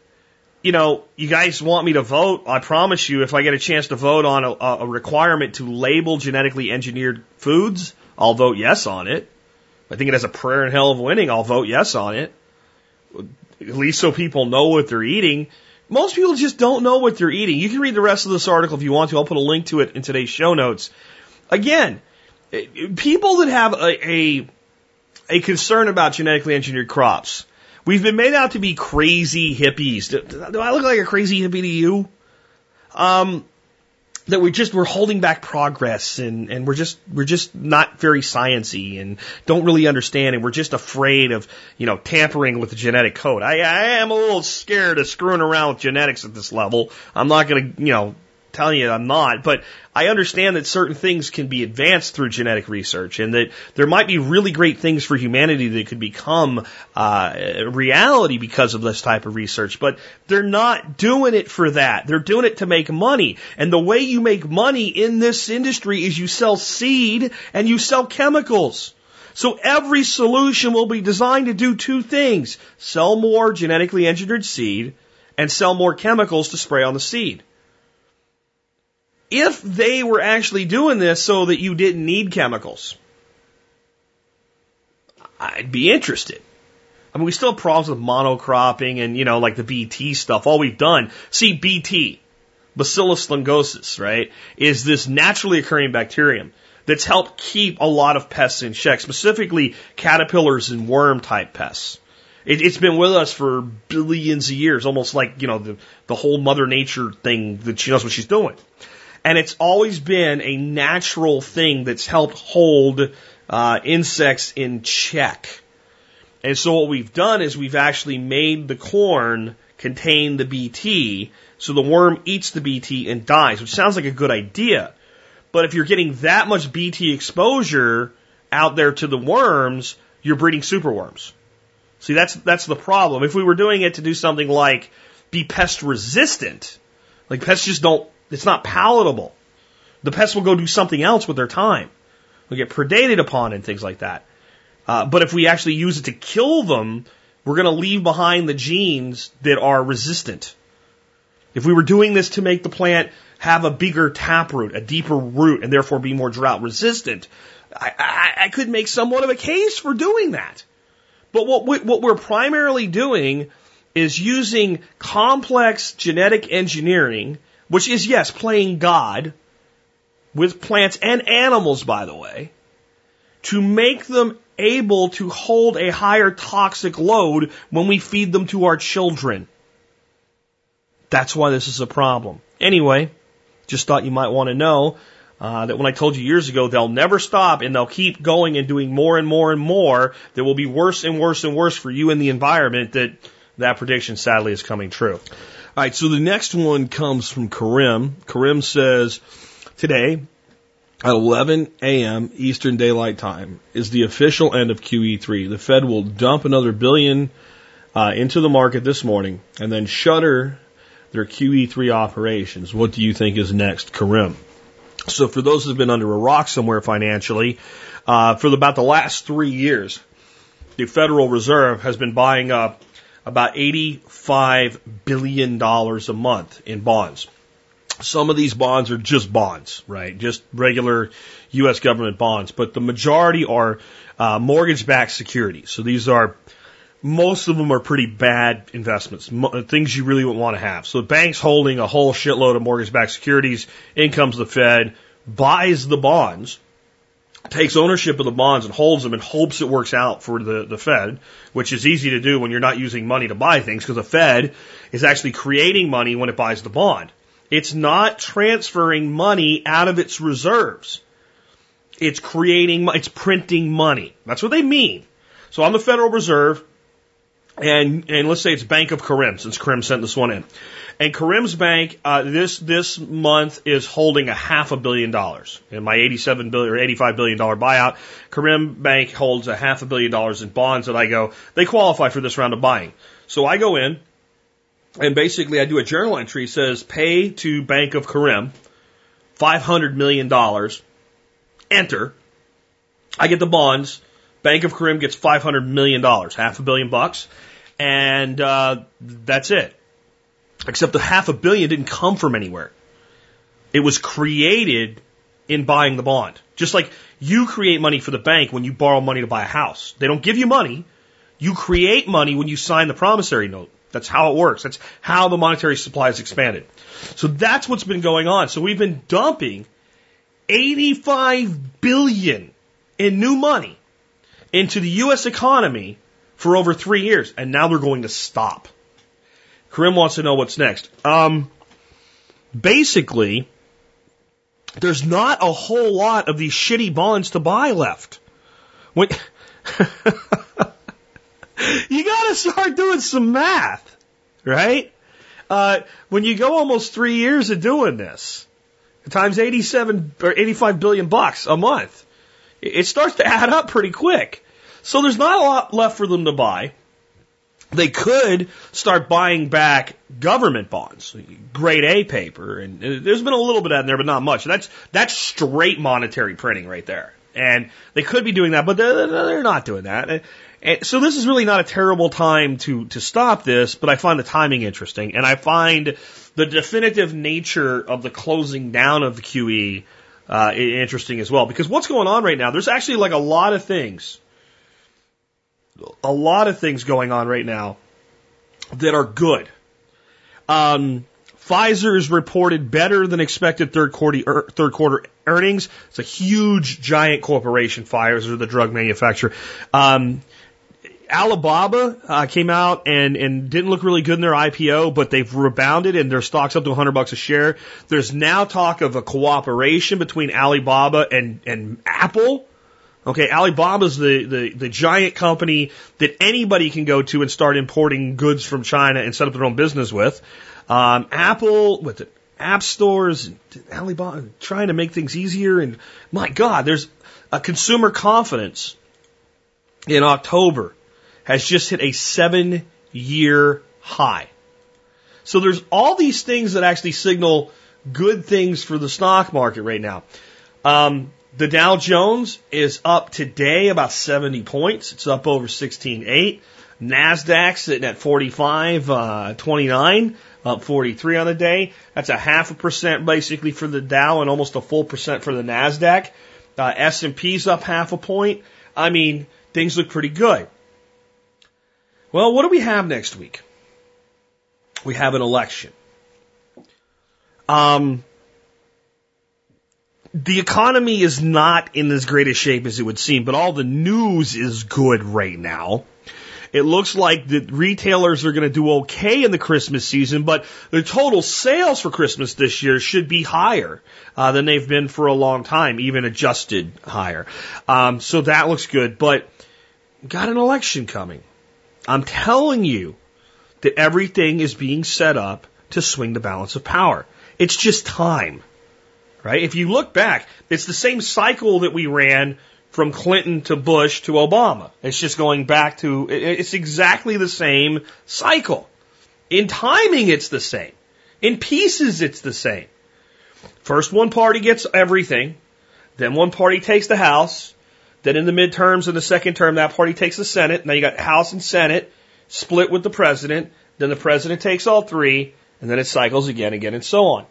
you know, you guys want me to vote. I promise you, if I get a chance to vote on a, a requirement to label genetically engineered foods, I'll vote yes on it. I think it has a prayer in hell of winning. I'll vote yes on it. At least so people know what they're eating. Most people just don't know what they're eating. You can read the rest of this article if you want to. I'll put a link to it in today's show notes. Again, people that have a, a, a concern about genetically engineered crops, we've been made out to be crazy hippies. Do, do I look like a crazy hippie to you? Um, that we just we're holding back progress and and we're just we're just not very sciency and don't really understand and we're just afraid of you know tampering with the genetic code. I I am a little scared of screwing around with genetics at this level. I'm not going to you know telling you I'm not, but I understand that certain things can be advanced through genetic research and that there might be really great things for humanity that could become uh, reality because of this type of research. But they're not doing it for that. They're doing it to make money. And the way you make money in this industry is you sell seed and you sell chemicals. So every solution will be designed to do two things. Sell more genetically engineered seed and sell more chemicals to spray on the seed if they were actually doing this so that you didn't need chemicals, I'd be interested. I mean, we still have problems with monocropping and, you know, like the BT stuff. All we've done, see, BT, Bacillus thuringiensis, right, is this naturally occurring bacterium that's helped keep a lot of pests in check, specifically caterpillars and worm type pests. It, has been with us for billions of years, almost like, you know, the, the whole mother nature thing that she knows what she's doing. And it's always been a natural thing that's helped hold uh, insects in check. And so what we've done is we've actually made the corn contain the BT, so the worm eats the BT and dies, which sounds like a good idea. But if you're getting that much BT exposure out there to the worms, you're breeding superworms. See, that's that's the problem. If we were doing it to do something like be pest resistant, like pests just don't it's not palatable. The pests will go do something else with their time. They'll get predated upon and things like that. Uh, but if we actually use it to kill them, we're going to leave behind the genes that are resistant. If we were doing this to make the plant have a bigger taproot, a deeper root, and therefore be more drought resistant, I, I, I could make somewhat of a case for doing that. But what, we, what we're primarily doing is using complex genetic engineering which is, yes, playing God with plants and animals, by the way, to make them able to hold a higher toxic load when we feed them to our children. That's why this is a problem. Anyway, just thought you might want to know uh, that when I told you years ago they'll never stop and they'll keep going and doing more and more and more, that will be worse and worse and worse for you and the environment. That that prediction sadly is coming true. All right, so the next one comes from Karim. Karim says, today at 11 a.m. Eastern Daylight Time is the official end of QE3. The Fed will dump another billion uh, into the market this morning and then shutter their QE3 operations. What do you think is next, Karim? So for those who've been under a rock somewhere financially, uh, for about the last three years, the Federal Reserve has been buying up about $85 billion a month in bonds. Some of these bonds are just bonds, right? Just regular U.S. government bonds, but the majority are uh, mortgage-backed securities. So these are most of them are pretty bad investments, things you really wouldn't want to have. So banks holding a whole shitload of mortgage-backed securities, in comes the Fed, buys the bonds, takes ownership of the bonds and holds them and hopes it works out for the, the Fed, which is easy to do when you're not using money to buy things because the Fed is actually creating money when it buys the bond. It's not transferring money out of its reserves. It's creating, it's printing money. That's what they mean. So I'm the Federal Reserve, and and let's say it's Bank of Karim, since Karim sent this one in. And Karim's Bank uh, this this month is holding a half a billion dollars in my 87 billion or 85 billion dollar buyout. Karim Bank holds a half a billion dollars in bonds that I go they qualify for this round of buying. So I go in and basically I do a journal entry says pay to Bank of Karim 500 million dollars. Enter. I get the bonds. Bank of Karim gets 500 million dollars, half a billion bucks, and uh, that's it. Except the half a billion didn't come from anywhere. It was created in buying the bond. Just like you create money for the bank when you borrow money to buy a house. They don't give you money. You create money when you sign the promissory note. That's how it works. That's how the monetary supply is expanded. So that's what's been going on. So we've been dumping 85 billion in new money into the U.S. economy for over three years, and now they're going to stop. Karim wants to know what's next. Um, basically, there's not a whole lot of these shitty bonds to buy left. When you got to start doing some math, right? Uh, when you go almost three years of doing this, times 87 or 85 billion bucks a month, it starts to add up pretty quick. So there's not a lot left for them to buy. They could start buying back government bonds, grade A paper, and uh, there's been a little bit in there, but not much. That's that's straight monetary printing right there, and they could be doing that, but they're, they're not doing that. And so this is really not a terrible time to to stop this, but I find the timing interesting, and I find the definitive nature of the closing down of the QE uh, interesting as well. Because what's going on right now? There's actually like a lot of things a lot of things going on right now that are good. Um, Pfizer has reported better than expected third quarter, er, third quarter earnings. It's a huge, giant corporation. Pfizer, the drug manufacturer. Um, Alibaba uh, came out and and didn't look really good in their IPO, but they've rebounded and their stock's up to 100 bucks a share. There's now talk of a cooperation between Alibaba and and Apple Okay, Alibaba's the, the, the giant company that anybody can go to and start importing goods from China and set up their own business with. Um, Apple, with the app stores, Alibaba trying to make things easier. And my God, there's a consumer confidence in October has just hit a seven year high. So there's all these things that actually signal good things for the stock market right now. Um, the Dow Jones is up today about 70 points. It's up over 16.8. Nasdaq sitting at 45, uh, 29, up 43 on the day. That's a half a percent basically for the Dow and almost a full percent for the Nasdaq. Uh, S&P's up half a point. I mean, things look pretty good. Well, what do we have next week? We have an election. Um, the economy is not in as great a shape as it would seem, but all the news is good right now. It looks like the retailers are going to do okay in the Christmas season, but the total sales for Christmas this year should be higher uh, than they've been for a long time, even adjusted higher. Um, so that looks good, but got an election coming. I'm telling you that everything is being set up to swing the balance of power. It's just time, right? If you look back, it's the same cycle that we ran from Clinton to Bush to Obama. It's just going back to, it's exactly the same cycle. In timing, it's the same. In pieces, it's the same. First one party gets everything, then one party takes the House, then in the midterms in the second term, that party takes the Senate. Now you got House and Senate split with the president. Then the president takes all three, and then it cycles again, again, and so on.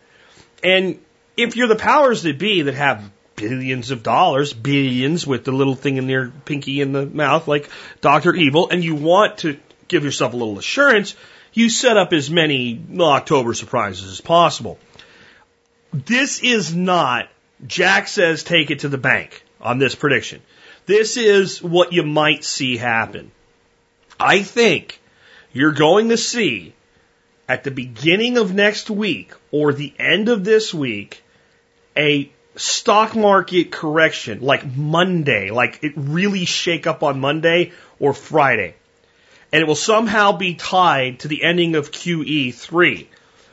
And if you're the powers that be that have billions of dollars, billions with the little thing in their pinky in the mouth, like Dr. Evil, and you want to give yourself a little assurance, you set up as many October surprises as possible. This is not, Jack says take it to the bank on this prediction. This is what you might see happen. I think you're going to see at the beginning of next week or the end of this week a stock market correction like Monday, like it really shake up on Monday or Friday. And it will somehow be tied to the ending of QE3,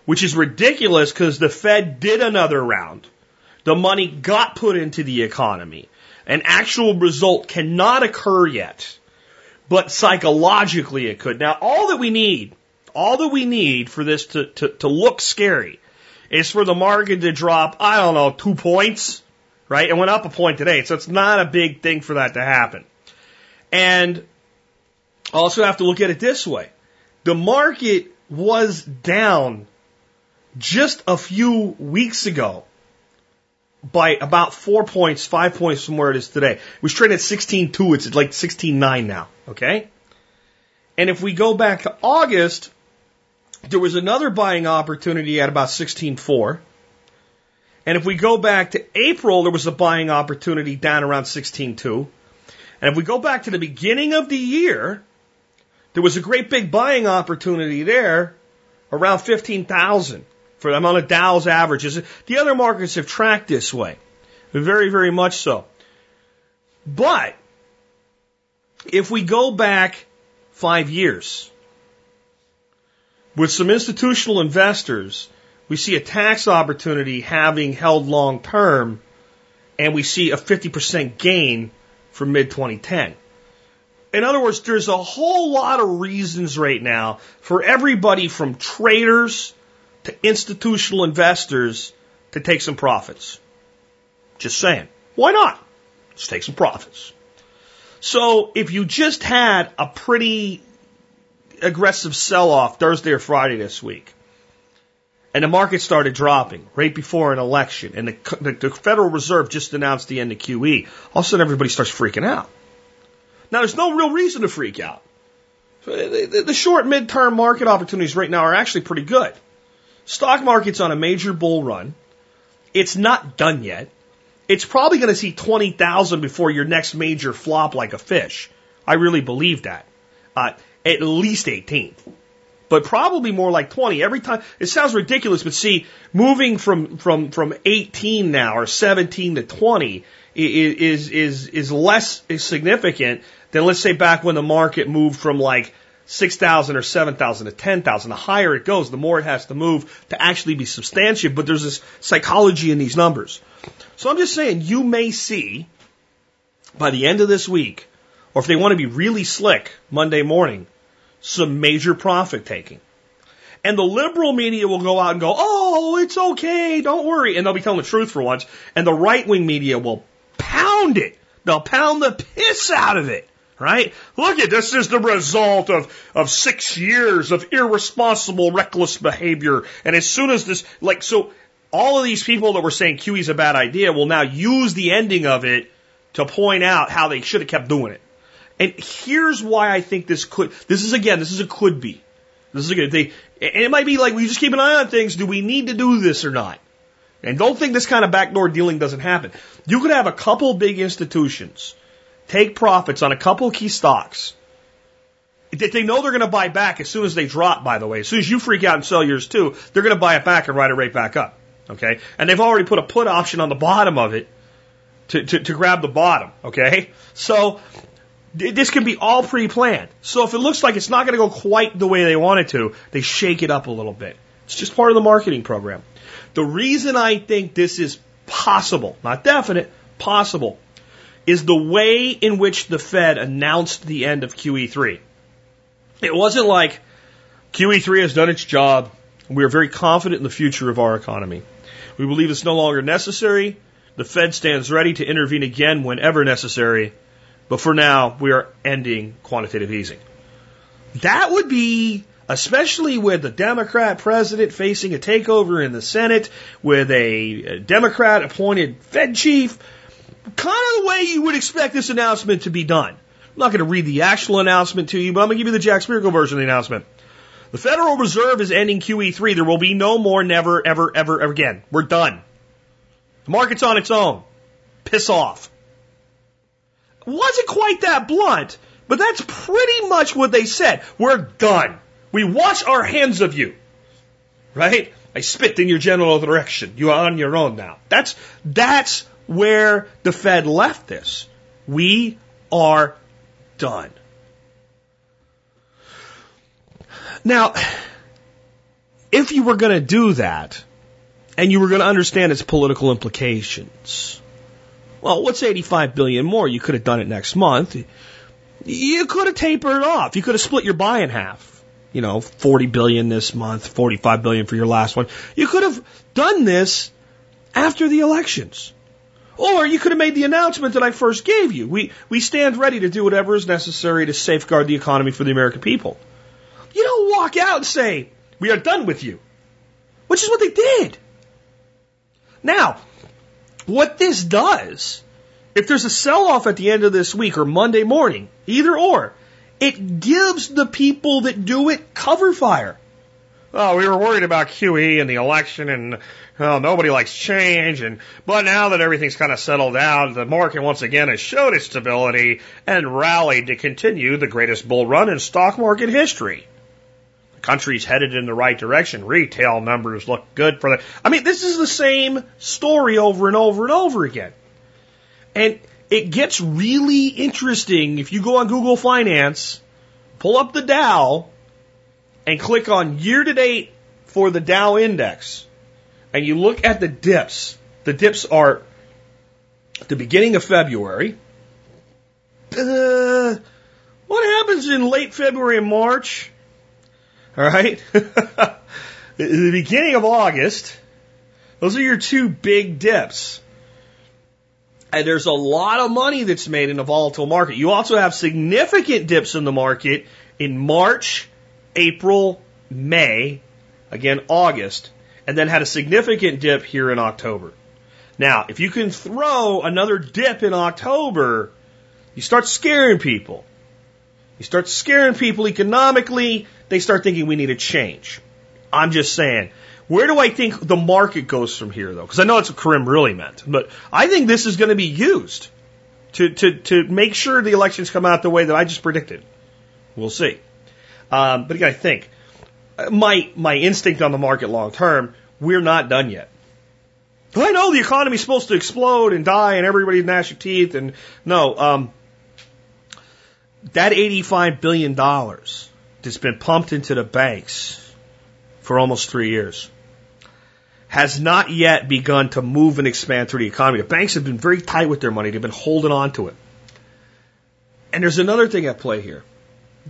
which is ridiculous because the Fed did another round. The money got put into the economy. An actual result cannot occur yet, but psychologically it could. Now, all that we need, all that we need for this to, to, to look scary is for the market to drop, I don't know, two points, right? It went up a point today, so it's not a big thing for that to happen. And also have to look at it this way. The market was down just a few weeks ago by about four points, five points from where it is today. It was trading at 16.2. It's like 16.9 now. Okay. And if we go back to August, there was another buying opportunity at about 16.4. And if we go back to April, there was a buying opportunity down around 16.2. And if we go back to the beginning of the year, there was a great big buying opportunity there around 15,000 for them on a Dow's averages. The other markets have tracked this way. Very, very much so. But if we go back five years, with some institutional investors, we see a tax opportunity having held long term, and we see a 50% gain from mid 2010. In other words, there's a whole lot of reasons right now for everybody from traders to institutional investors to take some profits. Just saying. Why not? Let's take some profits. So if you just had a pretty aggressive sell off Thursday or Friday this week, and the market started dropping right before an election, and the, the, the, Federal Reserve just announced the end of QE, all of a sudden everybody starts freaking out. Now, there's no real reason to freak out. The, the short midterm market opportunities right now are actually pretty good. Stock market's on a major bull run. It's not done yet. It's probably going to see 20,000 before your next major flop like a fish. I really believe that. Uh, at least 18. But probably more like 20. Every time, it sounds ridiculous, but see, moving from, from, from 18 now or 17 to 20 is, is, is less significant than let's say back when the market moved from like 6,000 or 7,000 to 10,000. The higher it goes, the more it has to move to actually be substantiated. But there's this psychology in these numbers. So I'm just saying you may see by the end of this week, or if they want to be really slick Monday morning, some major profit taking. And the liberal media will go out and go, oh, it's okay, don't worry. And they'll be telling the truth for once. And the right wing media will pound it. They'll pound the piss out of it right? Look at this is the result of, of six years of irresponsible, reckless behavior. And as soon as this, like, so all of these people that were saying QE is a bad idea will now use the ending of it to point out how they should have kept doing it. And here's why I think this could, this is again, this is a could be. This is a good, they, and it might be like, we just keep an eye on things. Do we need to do this or not? And don't think this kind of backdoor dealing doesn't happen. You could have a couple big institutions take profits on a couple key stocks that they know they're going to buy back as soon as they drop, by the way. As soon as you freak out and sell yours too, they're going to buy it back and ride it right back up. Okay? And they've already put a put option on the bottom of it to, to, to grab the bottom. Okay? So, this can be all pre-planned. So if it looks like it's not going to go quite the way they want it to, they shake it up a little bit. It's just part of the marketing program. The reason I think this is possible, not definite, possible, is the way in which the Fed announced the end of QE3. It wasn't like QE3 has done its job. We are very confident in the future of our economy. We believe it's no longer necessary. The Fed stands ready to intervene again whenever necessary. But for now, we are ending quantitative easing. That would be, especially with the Democrat president facing a takeover in the Senate, with a Democrat appointed Fed chief, kind of the way you would expect this announcement to be done. I'm not going to read the actual announcement to you, but I'm going to give you the Jack Spirko version of the announcement. The Federal Reserve is ending QE3. There will be no more, never, ever, ever, ever again. We're done. The market's on its own. Piss off. Wasn't quite that blunt, but that's pretty much what they said. We're done. We wash our hands of you. Right? I spit in your general direction. You are on your own now. That's, that's where the Fed left this. We are done. Now, if you were going to do that, and you were going to understand its political implications, well, what's 85 billion more? You could have done it next month. You could have tapered off. You could have split your buy in half. You know, 40 billion this month, 45 billion for your last one. You could have done this after the elections. Or you could have made the announcement that I first gave you. We, we stand ready to do whatever is necessary to safeguard the economy for the American people. You don't walk out and say, we are done with you. Which is what they did. Now, what this does, if there's a sell off at the end of this week or Monday morning, either or, it gives the people that do it cover fire. Oh, we were worried about QE and the election and well, nobody likes change, and but now that everything's kind of settled down, the market once again has showed its stability and rallied to continue the greatest bull run in stock market history. The country's headed in the right direction. Retail numbers look good for the. I mean, this is the same story over and over and over again, and it gets really interesting if you go on Google Finance, pull up the Dow, and click on year to date for the Dow Index and you look at the dips, the dips are the beginning of February. Uh, what happens in late February and March? All right. the beginning of August, those are your two big dips. And there's a lot of money that's made in a volatile market. You also have significant dips in the market in March, April, May, again, August and then had a significant dip here in October. Now, if you can throw another dip in October, you start scaring people. You start scaring people economically, they start thinking we need a change. I'm just saying. Where do I think the market goes from here, though? Because I know that's what Karim really meant, but I think this is going to be used to, to, to make sure the elections come out the way that I just predicted. We'll see. Um, but again, I think my my instinct on the market long term, we're not done yet. I know the economy's supposed to explode and die and everybody gnash your teeth and no, um, that eighty-five billion dollars that's been pumped into the banks for almost three years has not yet begun to move and expand through the economy. The banks have been very tight with their money; they've been holding on to it. And there's another thing at play here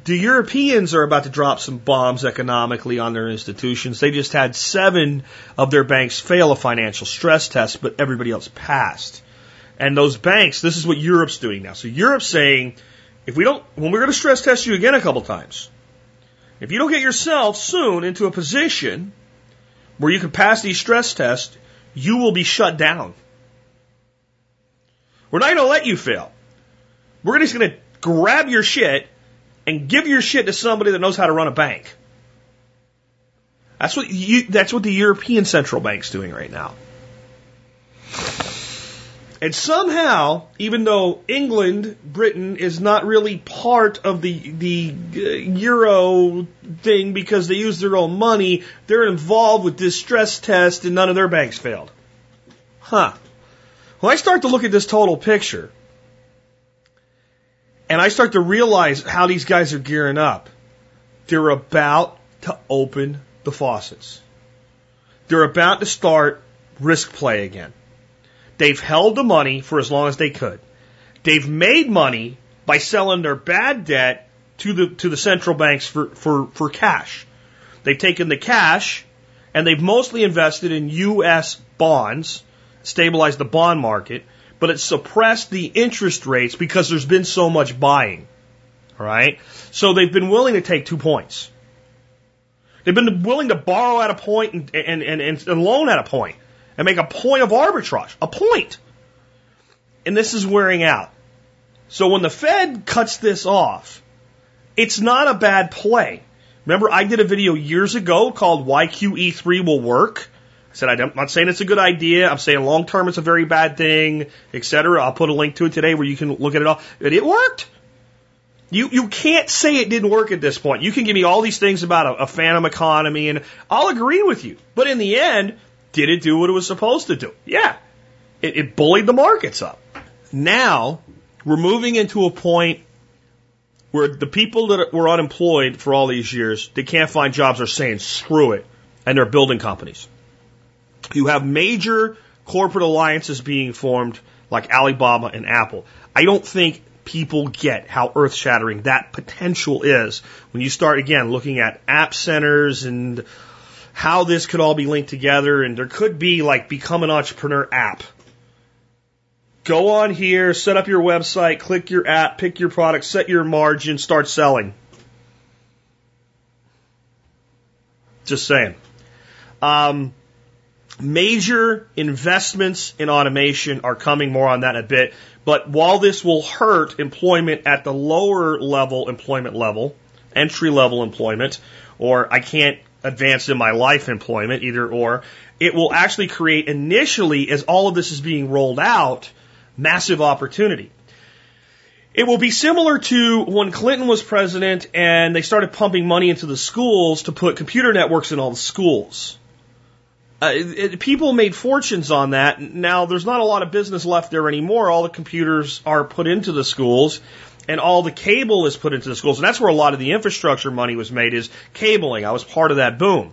the Europeans are about to drop some bombs economically on their institutions. They just had seven of their banks fail a financial stress test, but everybody else passed. And those banks, this is what Europe's doing now. So Europe's saying, if we don't, when we're going to stress test you again a couple times, if you don't get yourself soon into a position where you can pass these stress tests, you will be shut down. We're not going to let you fail. We're just going to grab your shit and give your shit to somebody that knows how to run a bank. That's what you, that's what the European Central Bank's doing right now. And somehow, even though England, Britain, is not really part of the the uh, euro thing because they use their own money, they're involved with this stress test, and none of their banks failed. Huh. When I start to look at this total picture, and I start to realize how these guys are gearing up, they're about to open the faucets. They're about to start risk play again. They've held the money for as long as they could. They've made money by selling their bad debt to the to the central banks for, for, for cash. They've taken the cash and they've mostly invested in US bonds, stabilized the bond market, but it's suppressed the interest rates because there's been so much buying. All right? So they've been willing to take two points. They've been willing to borrow at a point and, and, and, and loan at a point and make a point of arbitrage. A point. And this is wearing out. So when the Fed cuts this off, it's not a bad play. Remember, I did a video years ago called Why QE3 Will Work. I said, I'm not saying it's a good idea. I'm saying long term it's a very bad thing, etc. I'll put a link to it today where you can look at it all. It worked. You, you can't say it didn't work at this point. You can give me all these things about a, a phantom economy and I'll agree with you. But in the end, did it do what it was supposed to do? Yeah. It, it bullied the markets up. Now, we're moving into a point where the people that were unemployed for all these years, they can't find jobs, are saying screw it, and they're building companies. You have major corporate alliances being formed like Alibaba and Apple. I don't think people get how earth shattering that potential is when you start again looking at app centers and how this could all be linked together and there could be like become an entrepreneur app. Go on here, set up your website, click your app, pick your product, set your margin, start selling. Just saying. Um, major investments in automation are coming more on that in a bit. But while this will hurt employment at the lower level employment level, entry level employment, or I can't advance in my life employment, either or, it will actually create initially, as all of this is being rolled out, massive opportunity. It will be similar to when Clinton was president and they started pumping money into the schools to put computer networks in all the schools. Uh, it, people made fortunes on that. Now, there's not a lot of business left there anymore. All the computers are put into the schools and all the cable is put into the schools. And that's where a lot of the infrastructure money was made is cabling. I was part of that boom.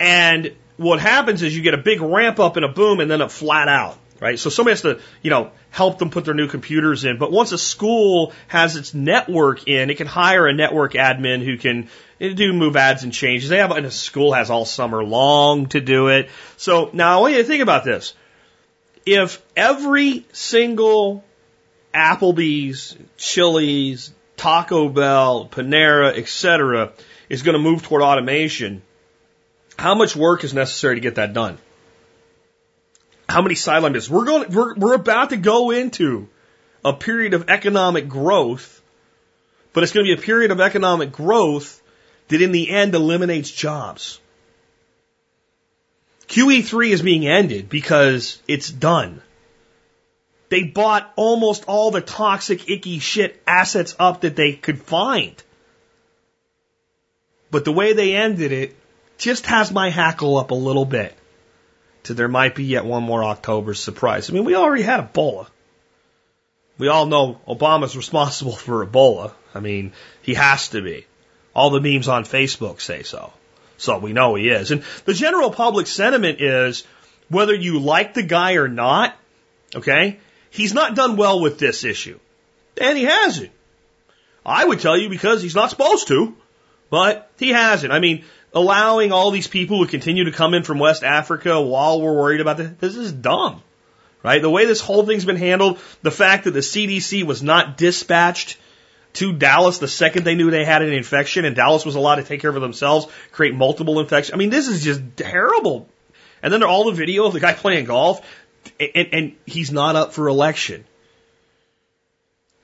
And what happens is you get a big ramp up and a boom and then a flat out, right? So somebody has to, you know, help them put their new computers in. But once a school has its network in, it can hire a network admin who can eh, do move ads and changes. They have, and a school has all summer long to do it. So now I want you to think about this. If every single Applebee's, Chili's, Taco Bell, Panera, etc., is going to move toward automation, how much work is necessary to get that done? How many sideline business? We're going, we're, we're about to go into a period of economic growth, but it's going to be a period of economic growth that in the end eliminates jobs. QE3 is being ended because it's done. They bought almost all the toxic, icky shit assets up that they could find. But the way they ended it just has my hackle up a little bit. To there might be yet one more October surprise. I mean, we already had Ebola. We all know Obama's responsible for Ebola. I mean, he has to be. All the memes on Facebook say so. So we know he is. And the general public sentiment is whether you like the guy or not, okay, he's not done well with this issue. And he hasn't. I would tell you because he's not supposed to, but he hasn't. I mean, allowing all these people to continue to come in from West Africa while we're worried about this, this is dumb. Right? The way this whole thing's been handled, the fact that the CDC was not dispatched to Dallas the second they knew they had an infection and Dallas was allowed to take care of it themselves, create multiple infections. I mean, this is just terrible. And then all the video of the guy playing golf and, and he's not up for election.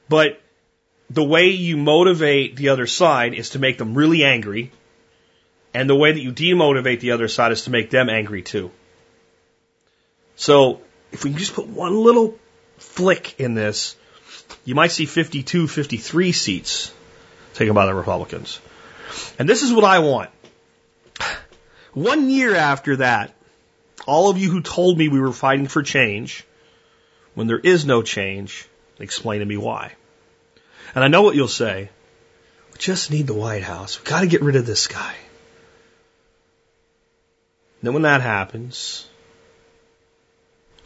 But the way you motivate the other side is to make them really angry. And the way that you demotivate the other side is to make them angry too. So if we just put one little flick in this, you might see 52, 53 seats taken by the Republicans. And this is what I want. One year after that, all of you who told me we were fighting for change, when there is no change, explain to me why. And I know what you'll say. We just need the White House. We've got to get rid of this guy. Then when that happens,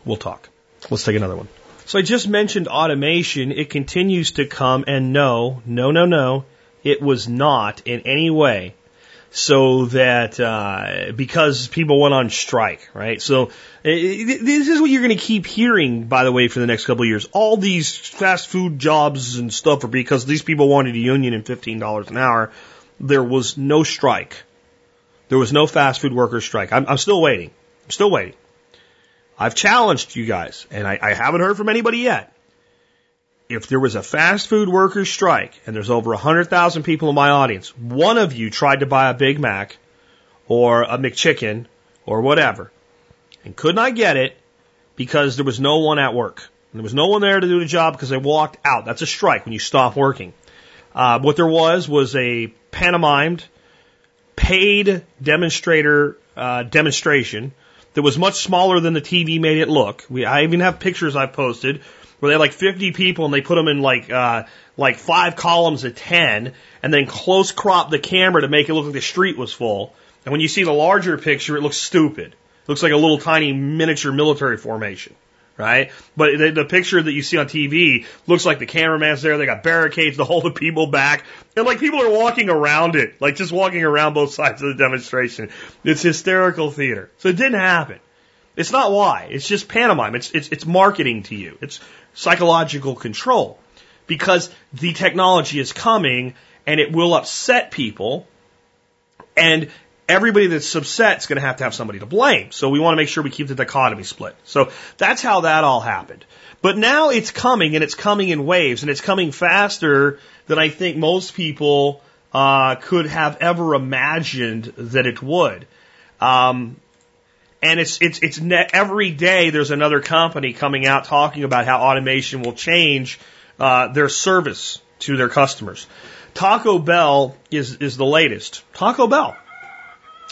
we'll talk. Let's take another one. So I just mentioned automation. It continues to come and no, no, no, no, it was not in any way so that uh, because people went on strike, right? So this is what you're going to keep hearing, by the way, for the next couple of years. All these fast food jobs and stuff are because these people wanted a union and fifteen dollars an hour. There was no strike. There was no fast food workers strike. I'm, I'm still waiting. I'm still waiting. I've challenged you guys, and I, I haven't heard from anybody yet if there was a fast food workers strike and there's over 100,000 people in my audience, one of you tried to buy a Big Mac or a McChicken or whatever and could not get it because there was no one at work. And there was no one there to do the job because they walked out. That's a strike when you stop working. Uh, what there was was a pantomimed, paid demonstrator uh, demonstration that was much smaller than the TV made it look. We, I even have pictures I've posted where they had like 50 people and they put them in like, uh, like five columns of 10 and then close crop the camera to make it look like the street was full. And when you see the larger picture, it looks stupid. It looks like a little tiny miniature military formation, right? But the, the picture that you see on TV looks like the cameraman's there. They got barricades to hold the people back. And like people are walking around it, like just walking around both sides of the demonstration. It's hysterical theater. So it didn't happen. It's not why. It's just pantomime. It's, it's, it's marketing to you. It's psychological control because the technology is coming and it will upset people and everybody that's upset is going to have to have somebody to blame. So we want to make sure we keep the dichotomy split. So that's how that all happened. But now it's coming and it's coming in waves and it's coming faster than I think most people uh, could have ever imagined that it would. Um, and it's it's it's ne- every day there's another company coming out talking about how automation will change uh, their service to their customers. Taco Bell is is the latest. Taco Bell.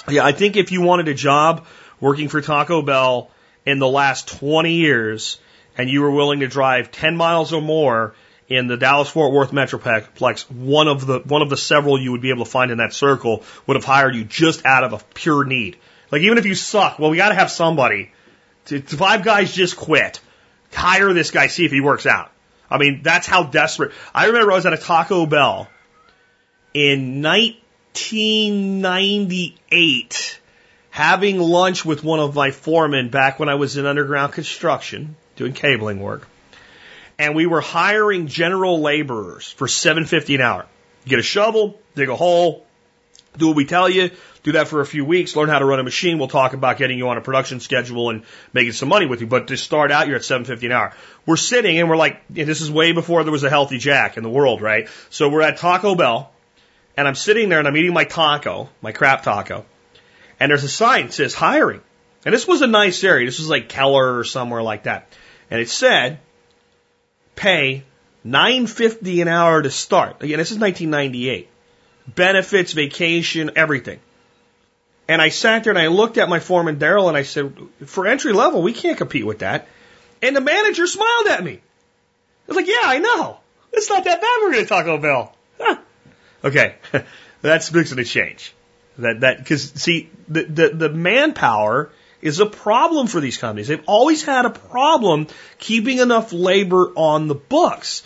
Yeah, I think if you wanted a job working for Taco Bell in the last 20 years and you were willing to drive 10 miles or more in the Dallas Fort Worth Metroplex, one of the one of the several you would be able to find in that circle would have hired you just out of a pure need. Like even if you suck, well, we got to have somebody. Five guys just quit. Hire this guy, see if he works out. I mean, that's how desperate. I remember I was at a Taco Bell in 1998 having lunch with one of my foremen back when I was in underground construction doing cabling work. And we were hiring general laborers for 750 an hour. Get a shovel, dig a hole, do what we tell you, do that for a few weeks, learn how to run a machine. We'll talk about getting you on a production schedule and making some money with you. But to start out, you're at 750 an hour. We're sitting and we're like, this is way before there was a healthy jack in the world, right? So we're at Taco Bell and I'm sitting there and I'm eating my taco, my crap taco. And there's a sign that says hiring. And this was a nice area. This was like Keller or somewhere like that. And it said, pay 950 an hour to start. Again, this is 1998. Benefits, vacation, everything. And I sat there and I looked at my foreman, Daryl, and I said, for entry level, we can't compete with that. And the manager smiled at me. I was like, yeah, I know. It's not that bad. We're going to Taco Bell. Huh. Okay. That's fixing to change. That, that, cause see, the, the, the manpower is a problem for these companies. They've always had a problem keeping enough labor on the books.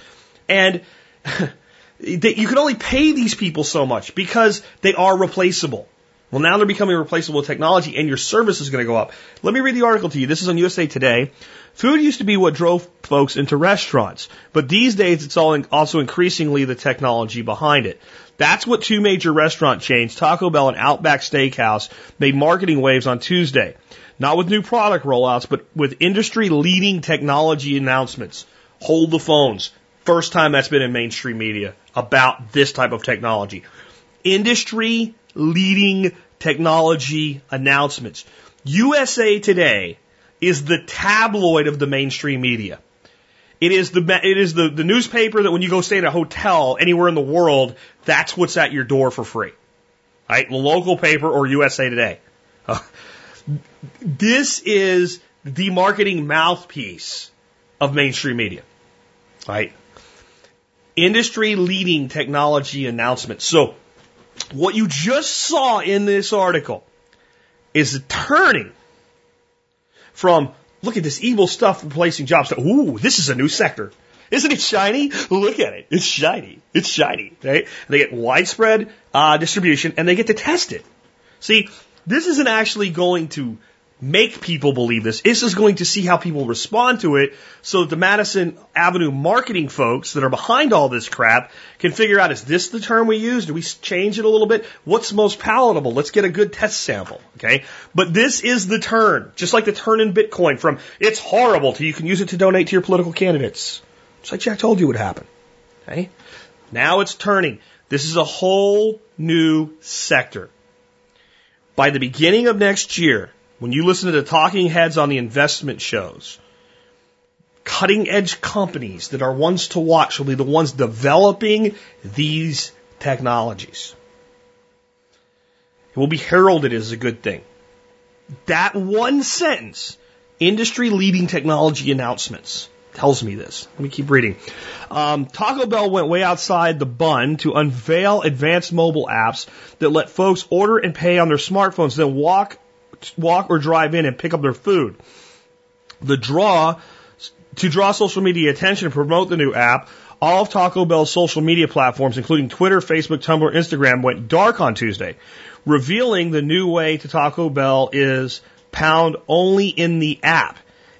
And that you can only pay these people so much because they are replaceable. Well, now they're becoming replaceable technology and your service is going to go up. Let me read the article to you. This is on USA Today. Food used to be what drove folks into restaurants, but these days it's all in, also increasingly the technology behind it. That's what two major restaurant chains, Taco Bell and Outback Steakhouse, made marketing waves on Tuesday. Not with new product rollouts, but with industry leading technology announcements. Hold the phones. First time that's been in mainstream media about this type of technology. Industry leading technology announcements. USA Today is the tabloid of the mainstream media. It is the it is the, the newspaper that when you go stay at a hotel anywhere in the world, that's what's at your door for free. Right? The local paper or USA Today. This is the marketing mouthpiece of mainstream media. Right? Industry leading technology announcements. So what you just saw in this article is a turning from look at this evil stuff replacing jobs to ooh, this is a new sector. Isn't it shiny? Look at it. It's shiny. It's shiny. Right? They get widespread uh, distribution and they get to test it. See, this isn't actually going to make people believe this. This is going to see how people respond to it so that the Madison Avenue marketing folks that are behind all this crap can figure out is this the term we use? Do we change it a little bit? What's most palatable? Let's get a good test sample. Okay. But this is the turn, just like the turn in Bitcoin from it's horrible to you can use it to donate to your political candidates. Just like Jack told you would happen. Okay. Now it's turning. This is a whole new sector. By the beginning of next year, when you listen to the talking heads on the investment shows, cutting edge companies that are ones to watch will be the ones developing these technologies. It will be heralded as a good thing. That one sentence, industry leading technology announcements, tells me this. Let me keep reading. Um, Taco Bell went way outside the bun to unveil advanced mobile apps that let folks order and pay on their smartphones, then walk walk or drive in and pick up their food. The draw to draw social media attention and promote the new app, all of Taco Bell's social media platforms, including Twitter, Facebook, Tumblr, Instagram, went dark on Tuesday, revealing the new way to Taco Bell is pound only in the app.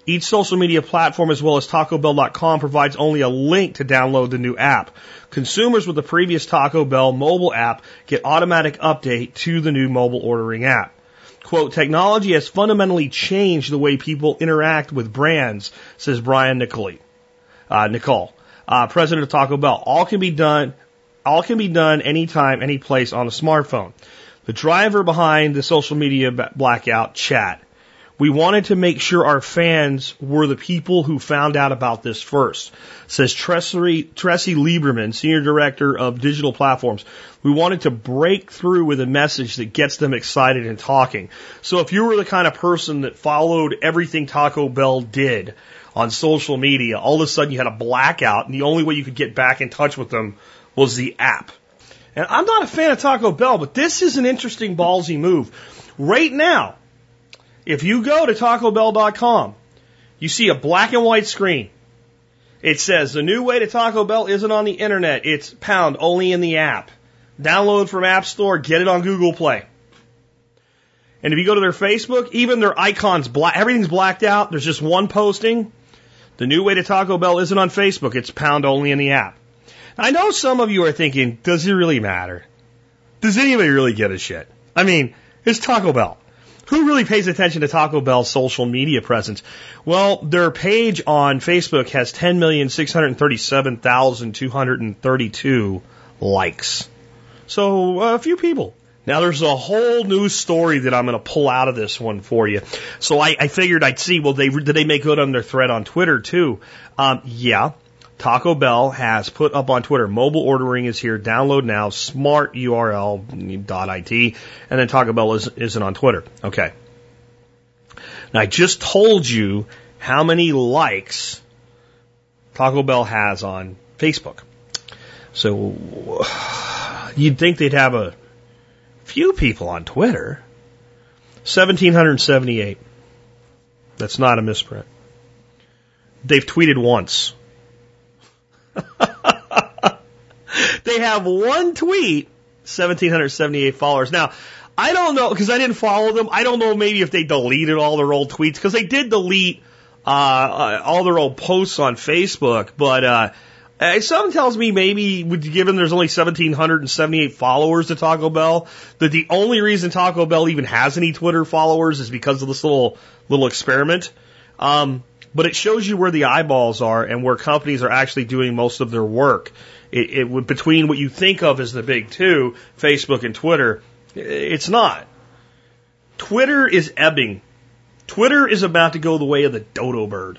Each social media platform as well as TacoBell.com provides only a link to download the new app. Consumers with the previous Taco Bell mobile app get automatic update to the new mobile ordering app. Quote, technology has fundamentally changed the way people interact with brands, says Brian Niccol, uh, Niccol, uh, president of Taco Bell. All can be done, all can be done anytime, any place on a smartphone. The driver behind the social media blackout chat we wanted to make sure our fans were the people who found out about this first, says Tressie, Lieberman, Senior Director of Digital Platforms. We wanted to break through with a message that gets them excited and talking. So if you were the kind of person that followed everything Taco Bell did on social media, all of a sudden you had a blackout and the only way you could get back in touch with them was the app. And I'm not a fan of Taco Bell, but this is an interesting ballsy move. Right now, if you go to TacoBell.com, you see a black and white screen. It says the new way to Taco Bell isn't on the internet. It's pound only in the app. Download from App Store, get it on Google Play. And if you go to their Facebook, even their icons black, everything's blacked out. There's just one posting. The new way to Taco Bell isn't on Facebook. It's pound only in the app. I know some of you are thinking, does it really matter? Does anybody really give a shit? I mean, it's Taco Bell. Who really pays attention to Taco Bell's social media presence? Well, their page on Facebook has 10,637,232 likes. So a few people. Now there's a whole new story that I'm going to pull out of this one for you. So I, I figured I'd see. Well, they did they make good on their thread on Twitter too? Um, yeah. Taco Bell has put up on Twitter, mobile ordering is here, download now, smart URL dot IT, and then Taco Bell is, isn't on Twitter. Okay. Now I just told you how many likes Taco Bell has on Facebook. So you'd think they'd have a few people on Twitter. 1778. That's not a misprint. They've tweeted once. they have one tweet, 1778 followers. Now, I don't know, because I didn't follow them. I don't know maybe if they deleted all their old tweets, because they did delete uh, uh, all their old posts on Facebook, but uh, something tells me maybe, given there's only 1,778 followers to Taco Bell, that the only reason Taco Bell even has any Twitter followers is because of this little little experiment. Um, but it shows you where the eyeballs are and where companies are actually doing most of their work. It, it between what you think of as the big two, Facebook and Twitter, it's not. Twitter is ebbing. Twitter is about to go the way of the dodo bird.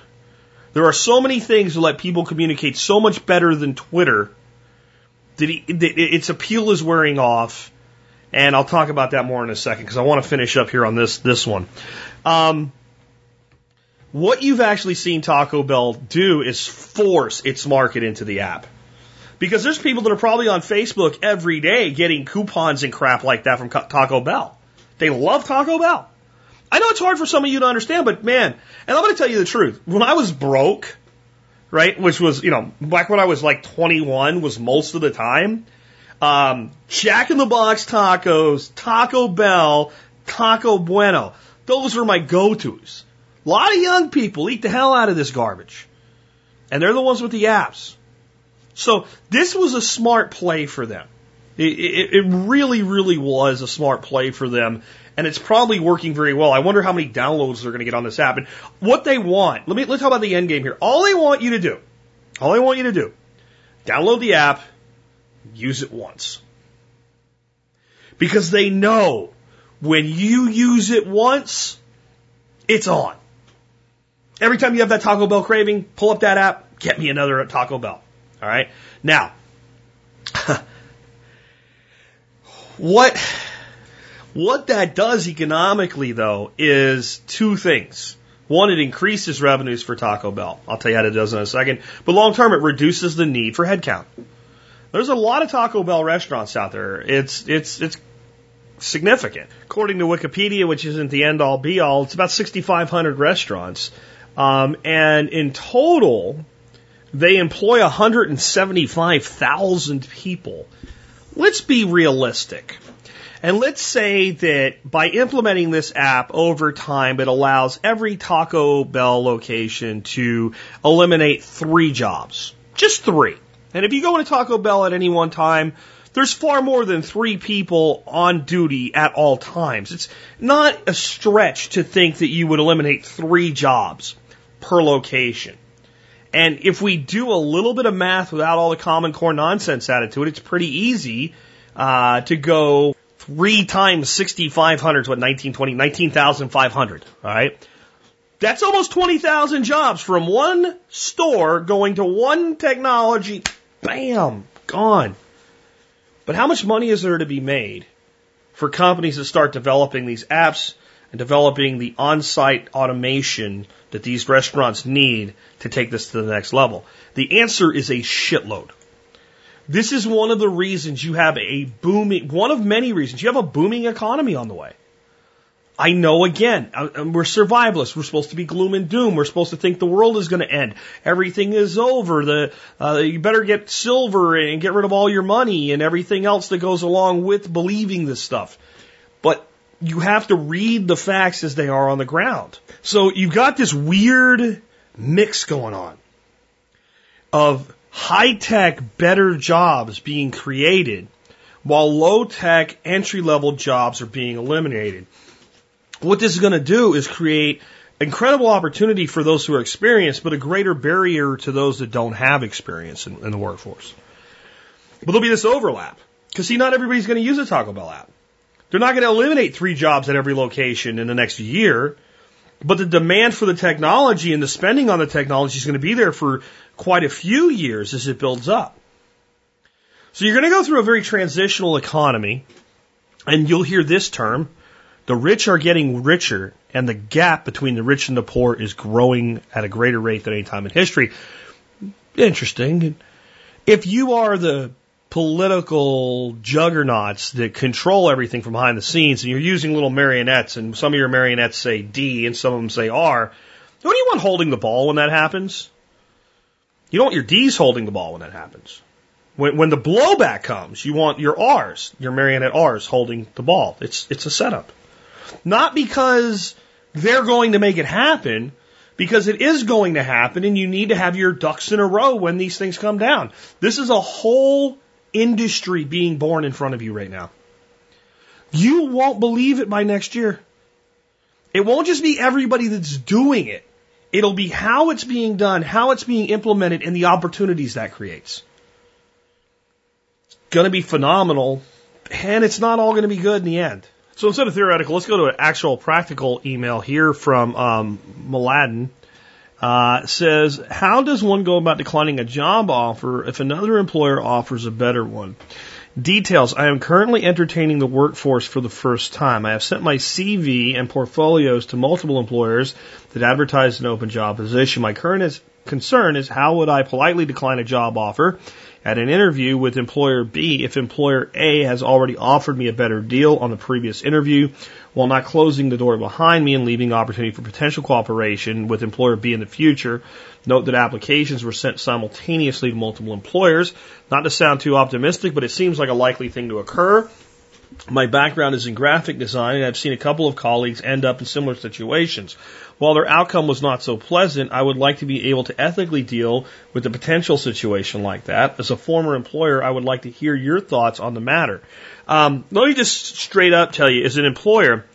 There are so many things that let people communicate so much better than Twitter that, he, that its appeal is wearing off. And I'll talk about that more in a second because I want to finish up here on this this one. Um, what you've actually seen Taco Bell do is force its market into the app. Because there's people that are probably on Facebook every day getting coupons and crap like that from Taco Bell. They love Taco Bell. I know it's hard for some of you to understand, but man, and I'm going to tell you the truth. When I was broke, right, which was, you know, back when I was like 21 was most of the time, um, Jack in the Box tacos, Taco Bell, Taco Bueno. Those were my go-tos. A lot of young people eat the hell out of this garbage. And they're the ones with the apps. So this was a smart play for them. It, it, it, really, really was a smart play for them. And it's probably working very well. I wonder how many downloads they're going to get on this app. And what they want, let me, let's talk about the end game here. All they want you to do, all they want you to do, download the app, use it once. Because they know when you use it once, it's on. Every time you have that Taco Bell craving, pull up that app, get me another Taco Bell. All right. Now, what what that does economically, though, is two things. One, it increases revenues for Taco Bell. I'll tell you how it does in a second. But long term, it reduces the need for headcount. There's a lot of Taco Bell restaurants out there. It's it's it's significant. According to Wikipedia, which isn't the end all be all, it's about 6,500 restaurants. Um, and in total, they employ 175,000 people. Let's be realistic. And let's say that by implementing this app over time, it allows every Taco Bell location to eliminate three jobs. Just three. And if you go into Taco Bell at any one time, there's far more than three people on duty at all times. It's not a stretch to think that you would eliminate three jobs per location. And if we do a little bit of math without all the common core nonsense added to it, it's pretty easy uh, to go three times 6,500 is what 1920, 19,500. All right. That's almost 20,000 jobs from one store going to one technology. Bam, gone. But how much money is there to be made for companies that start developing these apps and developing the on-site automation that these restaurants need to take this to the next level? The answer is a shitload. This is one of the reasons you have a booming, one of many reasons you have a booming economy on the way. I know again, uh, uh, we're survivalists. We're supposed to be gloom and doom. We're supposed to think the world is going to end. Everything is over. The, uh, you better get silver and get rid of all your money and everything else that goes along with believing this stuff. But you have to read the facts as they are on the ground. So you've got this weird mix going on of high tech, better jobs being created while low tech, entry level jobs are being eliminated what this is going to do is create incredible opportunity for those who are experienced, but a greater barrier to those that don't have experience in, in the workforce. But there'll be this overlap. Because see, not everybody's going to use a Taco Bell app. They're not going to eliminate three jobs at every location in the next year, but the demand for the technology and the spending on the technology is going to be there for quite a few years as it builds up. So you're going to go through a very transitional economy, and you'll hear this term, the rich are getting richer, and the gap between the rich and the poor is growing at a greater rate than any time in history. Interesting. If you are the political juggernauts that control everything from behind the scenes, and you're using little marionettes, and some of your marionettes say D and some of them say R, who do you want holding the ball when that happens? You don't want your D's holding the ball when that happens. When, when the blowback comes, you want your R's, your marionette R's holding the ball. It's, it's a setup. Not because they're going to make it happen, because it is going to happen and you need to have your ducks in a row when these things come down. This is a whole industry being born in front of you right now. You won't believe it by next year. It won't just be everybody that's doing it. It'll be how it's being done, how it's being implemented, and the opportunities that creates. It's going to be phenomenal, and it's not all going to be good in the end. So instead of theoretical, let's go to an actual practical email here from um, Mladen. Uh, says, How does one go about declining a job offer if another employer offers a better one? Details. I am currently entertaining the workforce for the first time. I have sent my CV and portfolios to multiple employers that advertise an open job position. My current is, concern is how would I politely decline a job offer at an interview with employer B if employer A has already offered me a better deal on the previous interview while not closing the door behind me and leaving opportunity for potential cooperation with employer B in the future. Note that applications were sent simultaneously to multiple employers. Not to sound too optimistic, but it seems like a likely thing to occur. My background is in graphic design and I've seen a couple of colleagues end up in similar situations. While their outcome was not so pleasant, I would like to be able to ethically deal with a potential situation like that. As a former employer, I would like to hear your thoughts on the matter. Um, let me just straight up tell you, as an employer,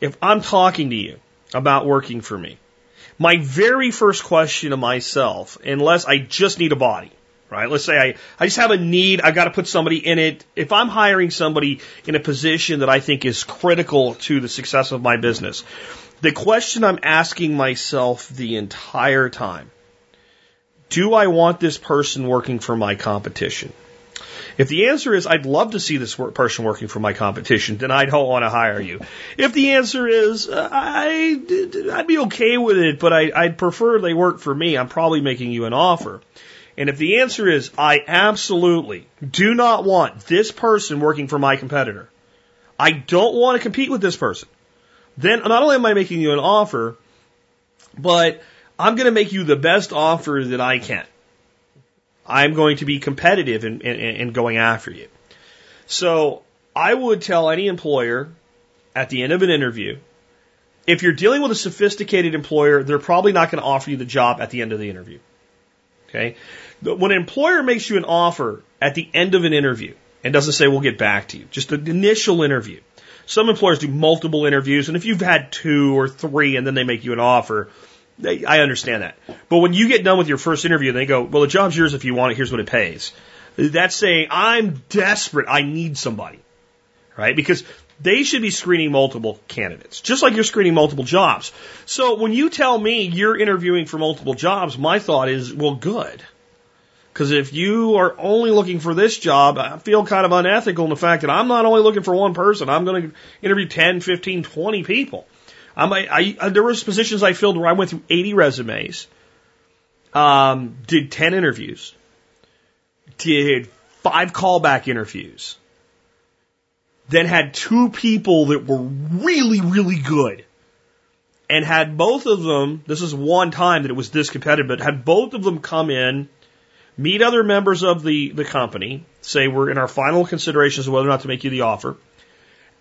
if I'm talking to you about working for me, my very first question to myself, unless I just need a body, right? Let's say I, I just have a need. I've got to put somebody in it. If I'm hiring somebody in a position that I think is critical to the success of my business, the question I'm asking myself the entire time do I want this person working for my competition? If the answer is I'd love to see this person working for my competition, then I don't want to hire you. If the answer is uh, I, I'd be okay with it, but I, I'd prefer they work for me, I'm probably making you an offer. And if the answer is I absolutely do not want this person working for my competitor, I don't want to compete with this person then not only am I making you an offer, but I'm going to make you the best offer that I can. I'm going to be competitive in, in, in going after you. So I would tell any employer at the end of an interview, if you're dealing with a sophisticated employer, they're probably not going to offer you the job at the end of the interview. Okay? When an employer makes you an offer at the end of an interview and doesn't say, we'll get back to you, just an initial interview, some employers do multiple interviews, and if you've had two or three and then they make you an offer, they, I understand that. But when you get done with your first interview and they go, well, the job's yours if you want it, here's what it pays. That's saying, I'm desperate, I need somebody. Right? Because they should be screening multiple candidates, just like you're screening multiple jobs. So when you tell me you're interviewing for multiple jobs, my thought is, well, good. Because if you are only looking for this job, I feel kind of unethical in the fact that I'm not only looking for one person, I'm going to interview 10, 15, 20 people. I'm, I, I, there was positions I filled where I went through 80 resumes, um, did 10 interviews, did five callback interviews, then had two people that were really, really good and had both of them, this is one time that it was this competitive, but had both of them come in meet other members of the, the company, say we're in our final considerations of whether or not to make you the offer,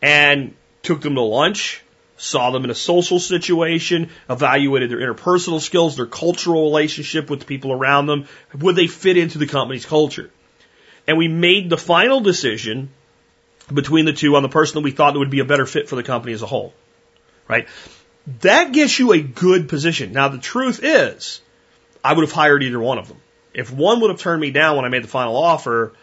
and took them to lunch, saw them in a social situation, evaluated their interpersonal skills, their cultural relationship with the people around them, would they fit into the company's culture? And we made the final decision between the two on the person that we thought would be a better fit for the company as a whole. Right? That gets you a good position. Now the truth is, I would have hired either one of them. If one would have turned me down when I made the final offer,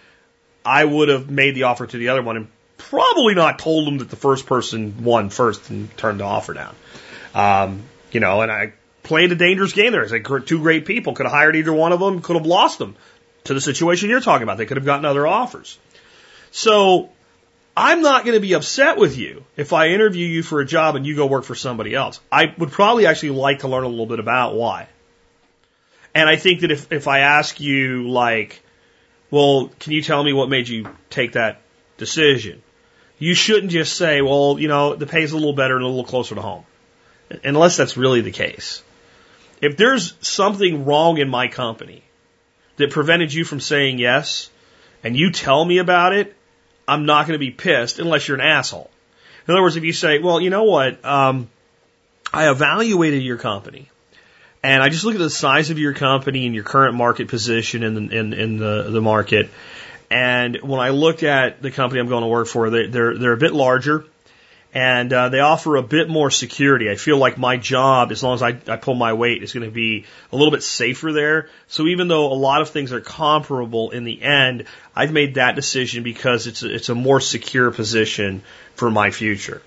I would have made the offer to the other one and probably not told them that the first person won first and turned the offer down. Um, you know, and I played a dangerous game there. It's like two great people could have hired either one of them, could have lost them to the situation you're talking about. They could have gotten other offers. So I'm not going to be upset with you if I interview you for a job and you go work for somebody else. I would probably actually like to learn a little bit about why. And I think that if, if I ask you, like, well, can you tell me what made you take that decision? You shouldn't just say, well, you know, the pay's a little better and a little closer to home. Unless that's really the case. If there's something wrong in my company that prevented you from saying yes, and you tell me about it, I'm not going to be pissed unless you're an asshole. In other words, if you say, well, you know what, um, I evaluated your company and I just look at the size of your company and your current market position in the, in, in the, the market. And when I look at the company I'm going to work for, they, they're, they're a bit larger and uh, they offer a bit more security. I feel like my job, as long as I, I pull my weight, is going to be a little bit safer there. So even though a lot of things are comparable in the end, I've made that decision because it's a, it's a more secure position for my future.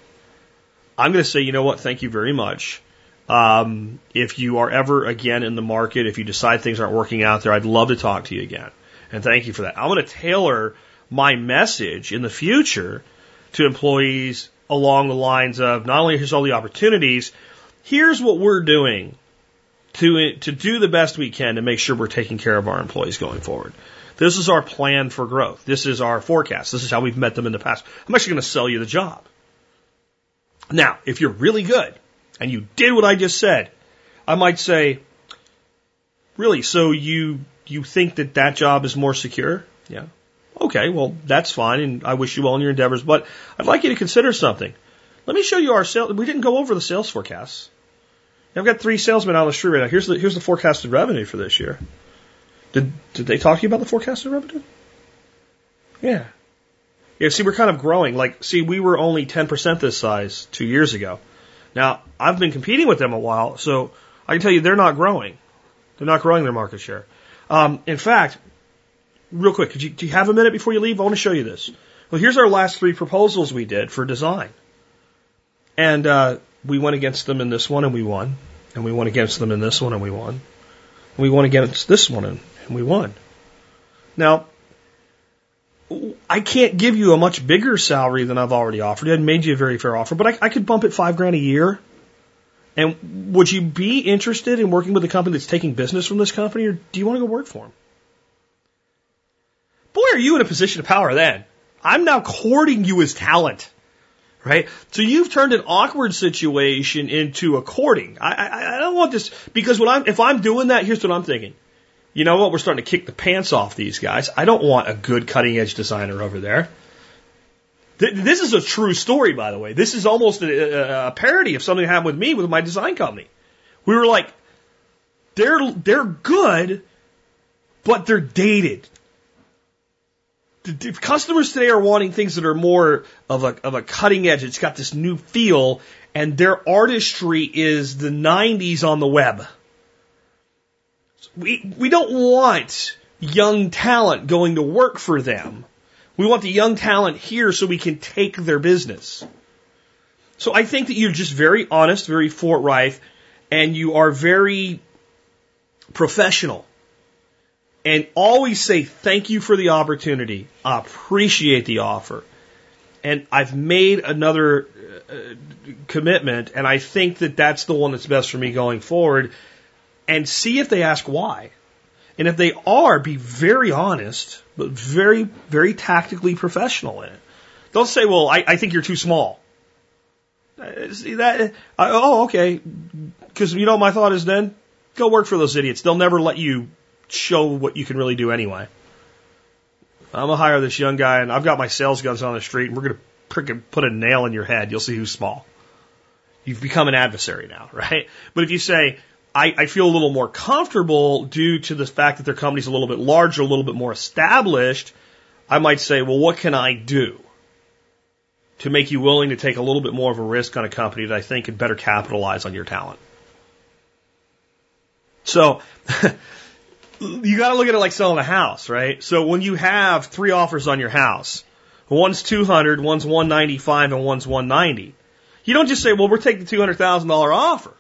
I'm going to say, you know what? Thank you very much Um, if you are ever again in the market, if you decide things aren't working out there, I'd love to talk to you again. And thank you for that. I'm going to tailor my message in the future to employees along the lines of not only here's all the opportunities, here's what we're doing to, to do the best we can to make sure we're taking care of our employees going forward. This is our plan for growth. This is our forecast. This is how we've met them in the past. I'm actually going to sell you the job. Now, if you're really good and you did what I just said, I might say, really, so you, you think that that job is more secure? Yeah. Okay, well, that's fine, and I wish you well in your endeavors, but I'd like you to consider something. Let me show you our sales. We didn't go over the sales forecasts. I've got three salesmen on the street right now. Here's the, here's the forecasted revenue for this year. Did, did they talk to you about the forecasted revenue? Yeah. Yeah, see, we're kind of growing. Like, see, we were only 10% this size two years ago. Now, I've been competing with them a while, so I can tell you they're not growing. They're not growing their market share. Um, in fact, real quick, you, do you have a minute before you leave? I want to show you this. Well, here's our last three proposals we did for design. And uh, we went against them in this one and we won. And we went against them in this one and we won. And we won against this one and, and we won. Now, I can't give you a much bigger salary than I've already offered. I made you a very fair offer, but I, I could bump it five grand a year. And would you be interested in working with a company that's taking business from this company, or do you want to go work for them? Boy, are you in a position of power then. I'm now courting you as talent. Right? So you've turned an awkward situation into a courting. I, I, I don't want this because when I'm if I'm doing that, here's what I'm thinking. You know what? We're starting to kick the pants off these guys. I don't want a good cutting edge designer over there. Th- this is a true story, by the way. This is almost a, a parody of something that happened with me with my design company. We were like, they're they're good, but they're dated customers today are wanting things that are more of a, of a cutting edge. It's got this new feel, and their artistry is the 90s on the web. We, we don't want young talent going to work for them. We want the young talent here so we can take their business. So I think that you're just very honest, very forthright, and you are very professional and always say thank you for the opportunity. I appreciate the offer. And I've made another uh, commitment, and I think that that's the one that's best for me going forward. And see if they ask why. And if they are, be very honest, but very, very tactically professional in it. Don't say, well, I, I think you're too small. Uh, see that? I, oh, okay. Because you know, my thought is then go work for those idiots. They'll never let you show what you can really do anyway. I'm gonna hire this young guy, and I've got my sales guns on the street, and we're gonna freaking put a nail in your head. You'll see who's small. You've become an adversary now, right? But if you say, I, I feel a little more comfortable due to the fact that their company's a little bit larger, a little bit more established, I might say, well, what can I do to make you willing to take a little bit more of a risk on a company that I think could better capitalize on your talent? So you got to look at it like selling a house, right? So when you have three offers on your house, one's 200, one's 195, and one's 190, you don't just say, well, we're taking the $200,000 offer.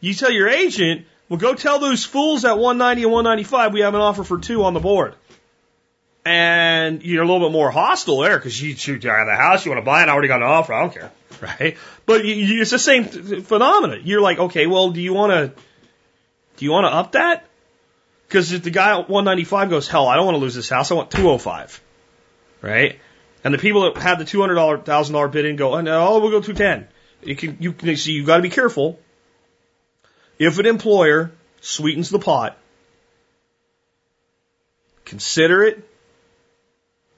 You tell your agent, well, go tell those fools at 190 and 195 we have an offer for two on the board. And you're a little bit more hostile there because you, you have the house, you want to buy it, I already got an offer, I don't care, right? But you, you, it's the same phenomenon. You're like, okay, well, do you want to, do you want to up that? Because if the guy at 195 goes, hell, I don't want to lose this house, I want 205. Right? And the people that had the $200,000 $1,000 bid in go, oh, no, we'll go 210. You can, you can see, you got to be careful. If an employer sweetens the pot, consider it,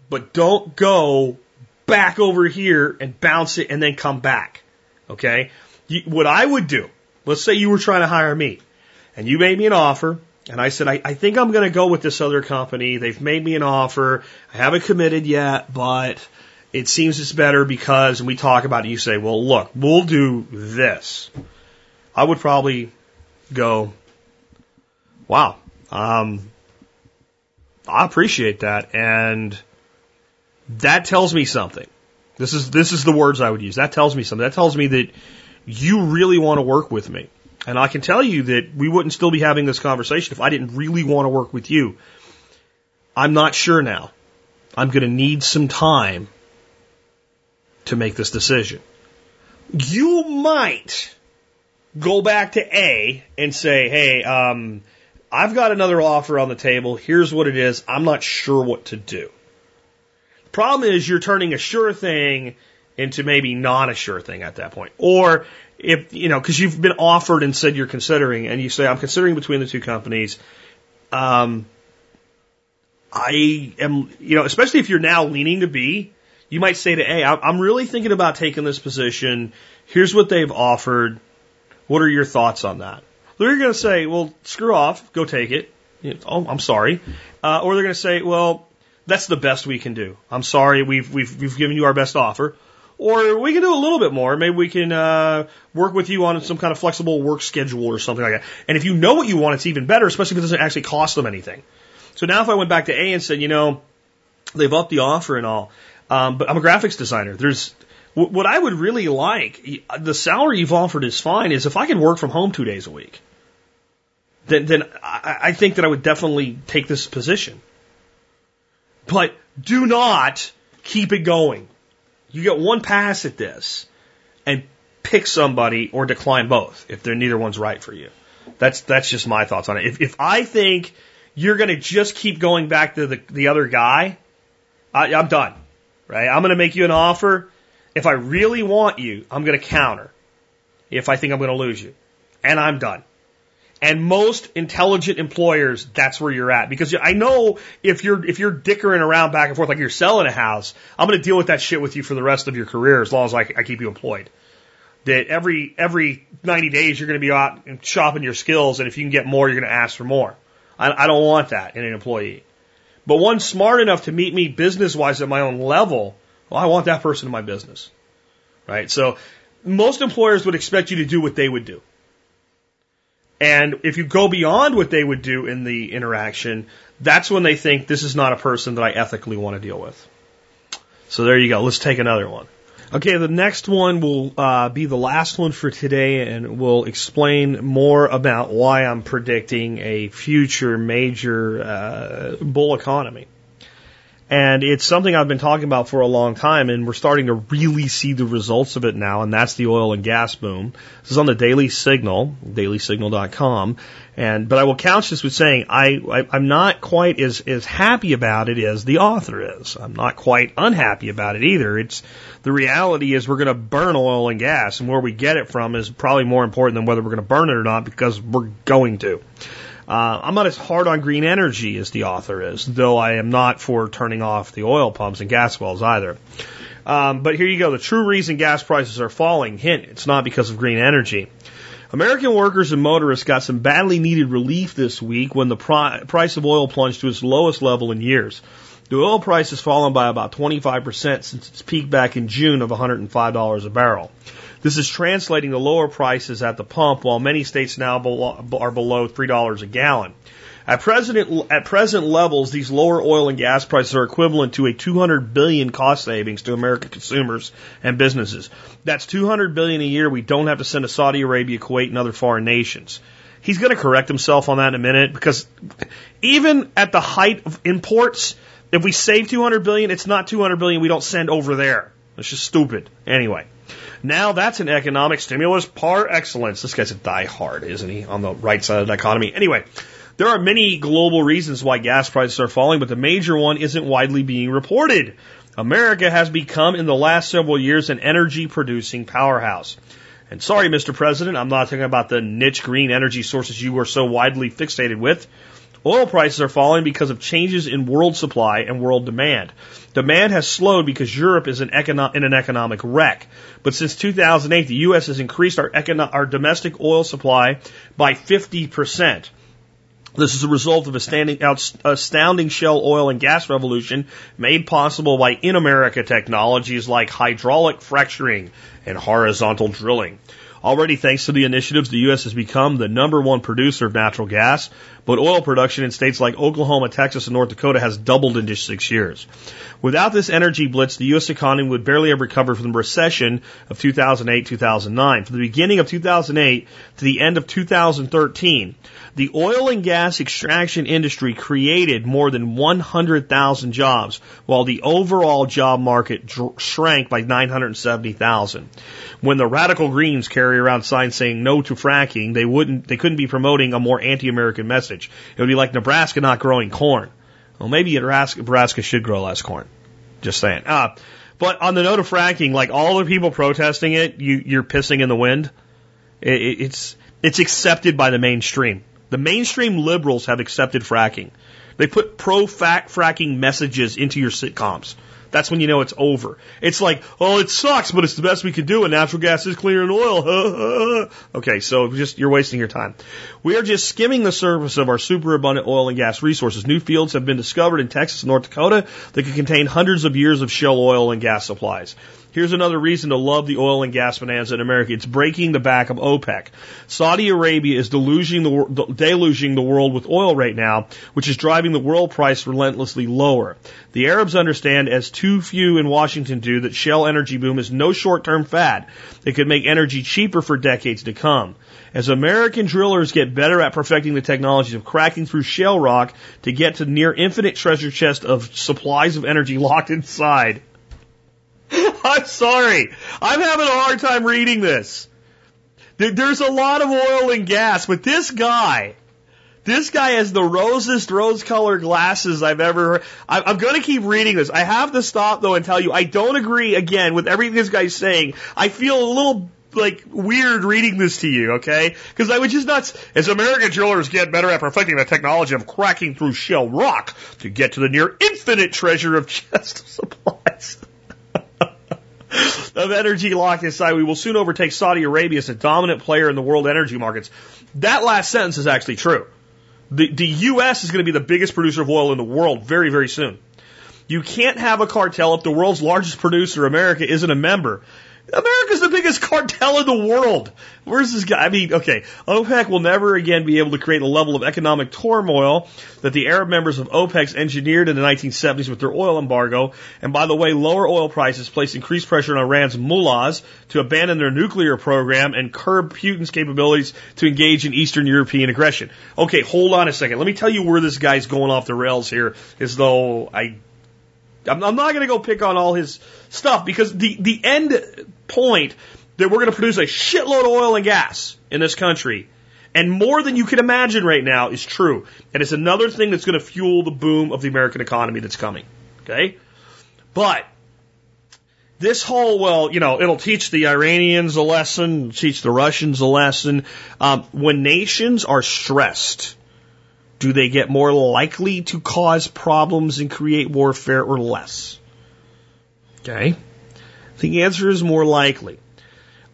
but don't go back over here and bounce it and then come back. Okay? You, what I would do, let's say you were trying to hire me and you made me an offer and I said, I, I think I'm going to go with this other company. They've made me an offer. I haven't committed yet, but it seems it's better because, and we talk about it, you say, well, look, we'll do this. I would probably go, wow, um, I appreciate that. And that tells me something. This is, this is the words I would use. That tells me something. That tells me that you really want to work with me. And I can tell you that we wouldn't still be having this conversation if I didn't really want to work with you. I'm not sure now. I'm going to need some time to make this decision. You might go back to A and say, hey, um, I've got another offer on the table. Here's what it is. I'm not sure what to do. Problem is, you're turning a sure thing into maybe not a sure thing at that point. Or if, you know, because you've been offered and said you're considering, and you say, I'm considering between the two companies. Um, I am, you know, especially if you're now leaning to B, you might say to A, I'm really thinking about taking this position. Here's what they've offered. What are your thoughts on that? They're going to say, well, screw off, go take it. Oh, I'm sorry. Uh, or they're going to say, well, that's the best we can do. I'm sorry, we've, we've, we've given you our best offer. Or we can do a little bit more. Maybe we can uh, work with you on some kind of flexible work schedule or something like that. And if you know what you want, it's even better, especially if it doesn't actually cost them anything. So now if I went back to A and said, you know, they've upped the offer and all, um, but I'm a graphics designer. There's what I would really like. The salary you've offered is fine. Is if I could work from home two days a week, then then I, I think that I would definitely take this position. But do not keep it going. You get one pass at this, and pick somebody or decline both if they're neither one's right for you. That's that's just my thoughts on it. If if I think you're going to just keep going back to the the other guy, I, I'm done right? I'm going to make you an offer. If I really want you, I'm going to counter if I think I'm going to lose you. And I'm done. And most intelligent employers, that's where you're at. Because I know if you're, if you're dickering around back and forth like you're selling a house, I'm going to deal with that shit with you for the rest of your career as long as I, I keep you employed. That every, every 90 days you're going to be out and shopping your skills and if you can get more, you're going to ask for more. I, I don't want that in an employee. But one smart enough to meet me business wise at my own level, well, I want that person in my business. Right? So most employers would expect you to do what they would do. And if you go beyond what they would do in the interaction, that's when they think this is not a person that I ethically want to deal with. So there you go. Let's take another one. Okay, the next one will uh, be the last one for today, and we'll explain more about why I'm predicting a future major uh, bull economy. And it's something I've been talking about for a long time, and we're starting to really see the results of it now, and that's the oil and gas boom. This is on the Daily Signal, dailysignal.com. And, but I will couch this with saying I, I, am not quite as, as happy about it as the author is. I'm not quite unhappy about it either. It's, the reality is we're going to burn oil and gas, and where we get it from is probably more important than whether we're going to burn it or not because we're going to. Uh, I'm not as hard on green energy as the author is, though I am not for turning off the oil pumps and gas wells either. Um, but here you go. The true reason gas prices are falling, hint, it's not because of green energy. American workers and motorists got some badly needed relief this week when the pri- price of oil plunged to its lowest level in years. The oil price has fallen by about 25% since its peak back in June of $105 a barrel. This is translating to lower prices at the pump, while many states now are below $3 a gallon. At present, at present levels, these lower oil and gas prices are equivalent to a 200 billion cost savings to American consumers and businesses. That's 200 billion a year we don't have to send to Saudi Arabia, Kuwait, and other foreign nations. He's going to correct himself on that in a minute because even at the height of imports, if we save 200 billion, it's not 200 billion we don't send over there. It's just stupid. Anyway. Now that's an economic stimulus par excellence. This guy's a diehard, isn't he, on the right side of the economy? Anyway, there are many global reasons why gas prices are falling, but the major one isn't widely being reported. America has become, in the last several years, an energy producing powerhouse. And sorry, Mr. President, I'm not talking about the niche green energy sources you are so widely fixated with. Oil prices are falling because of changes in world supply and world demand. Demand has slowed because Europe is in, econo- in an economic wreck. But since 2008, the U.S. has increased our, econo- our domestic oil supply by 50%. This is a result of a standing, out astounding shale oil and gas revolution made possible by in America technologies like hydraulic fracturing and horizontal drilling. Already, thanks to the initiatives, the U.S. has become the number one producer of natural gas, but oil production in states like Oklahoma, Texas, and North Dakota has doubled in just six years. Without this energy blitz, the U.S. economy would barely have recovered from the recession of 2008-2009. From the beginning of 2008 to the end of 2013, the oil and gas extraction industry created more than 100,000 jobs, while the overall job market shrank by 970,000. When the radical Greens carry around signs saying no to fracking, they wouldn't, they couldn't be promoting a more anti-American message. It would be like Nebraska not growing corn. Well, maybe Nebraska, should grow less corn. Just saying. Uh, but on the note of fracking, like all the people protesting it, you, you're pissing in the wind. It, it's it's accepted by the mainstream. The mainstream liberals have accepted fracking. They put pro fracking messages into your sitcoms. That's when you know it's over. It's like, oh, it sucks, but it's the best we can do, and natural gas is cleaner than oil. okay, so just you're wasting your time. We are just skimming the surface of our super abundant oil and gas resources. New fields have been discovered in Texas and North Dakota that could contain hundreds of years of shale oil and gas supplies. Here's another reason to love the oil and gas bonanza in America. It's breaking the back of OPEC. Saudi Arabia is deluging the, deluging the world with oil right now, which is driving the world price relentlessly lower. The Arabs understand, as too few in Washington do, that shale energy boom is no short-term fad. It could make energy cheaper for decades to come. As American drillers get better at perfecting the technologies of cracking through shale rock to get to near infinite treasure chest of supplies of energy locked inside, I'm sorry. I'm having a hard time reading this. There's a lot of oil and gas, but this guy, this guy has the rosest rose colored glasses I've ever heard. I'm going to keep reading this. I have to stop though and tell you I don't agree again with everything this guy's saying. I feel a little like weird reading this to you, okay? Because I would just not. As American drillers get better at perfecting the technology of cracking through shale rock to get to the near infinite treasure of chest supplies of energy locked inside, we will soon overtake Saudi Arabia as a dominant player in the world energy markets. That last sentence is actually true. The, the U.S. is going to be the biggest producer of oil in the world very, very soon. You can't have a cartel if the world's largest producer, America, isn't a member. America's the biggest cartel in the world. Where's this guy? I mean, okay, OPEC will never again be able to create a level of economic turmoil that the Arab members of OPEC engineered in the 1970s with their oil embargo. And by the way, lower oil prices place increased pressure on Iran's mullahs to abandon their nuclear program and curb Putin's capabilities to engage in Eastern European aggression. Okay, hold on a second. Let me tell you where this guy's going off the rails here, as though I I'm, I'm not going to go pick on all his stuff because the, the end point that we're going to produce a shitload of oil and gas in this country and more than you can imagine right now is true. And it's another thing that's going to fuel the boom of the American economy that's coming. Okay? But this whole, well, you know, it'll teach the Iranians a lesson, teach the Russians a lesson. Um, when nations are stressed, do they get more likely to cause problems and create warfare or less? Okay. The answer is more likely.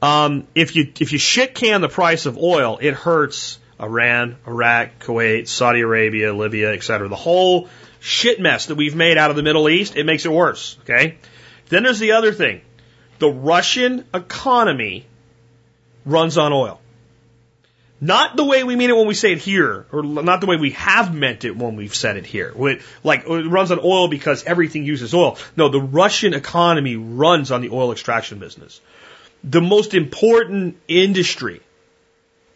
Um, if you if you shit can the price of oil, it hurts Iran, Iraq, Kuwait, Saudi Arabia, Libya, etc. The whole shit mess that we've made out of the Middle East, it makes it worse. Okay. Then there's the other thing. The Russian economy runs on oil. Not the way we mean it when we say it here, or not the way we have meant it when we've said it here. Like, it runs on oil because everything uses oil. No, the Russian economy runs on the oil extraction business. The most important industry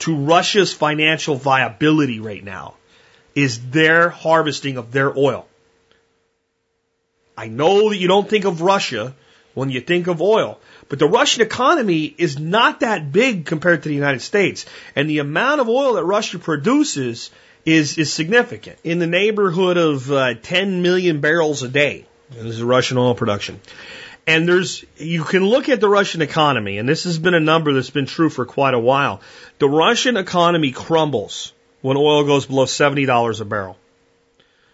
to Russia's financial viability right now is their harvesting of their oil. I know that you don't think of Russia when you think of oil, but the Russian economy is not that big compared to the United States. And the amount of oil that Russia produces is, is significant in the neighborhood of uh, 10 million barrels a day. This is Russian oil production. And there's, you can look at the Russian economy, and this has been a number that's been true for quite a while. The Russian economy crumbles when oil goes below $70 a barrel.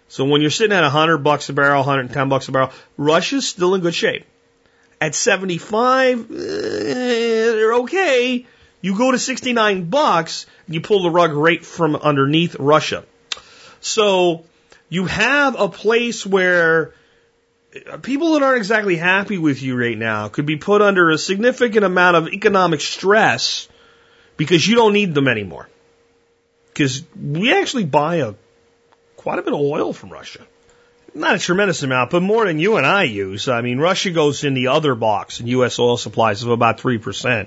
So when you're sitting at 100 bucks a barrel, 110 bucks a barrel, Russia's still in good shape. At 75, uh, they're okay. You go to 69 bucks, and you pull the rug right from underneath Russia. So you have a place where people that aren't exactly happy with you right now could be put under a significant amount of economic stress because you don't need them anymore. because we actually buy a quite a bit of oil from Russia. Not a tremendous amount, but more than you and I use. I mean, Russia goes in the other box in U.S. oil supplies of about 3%.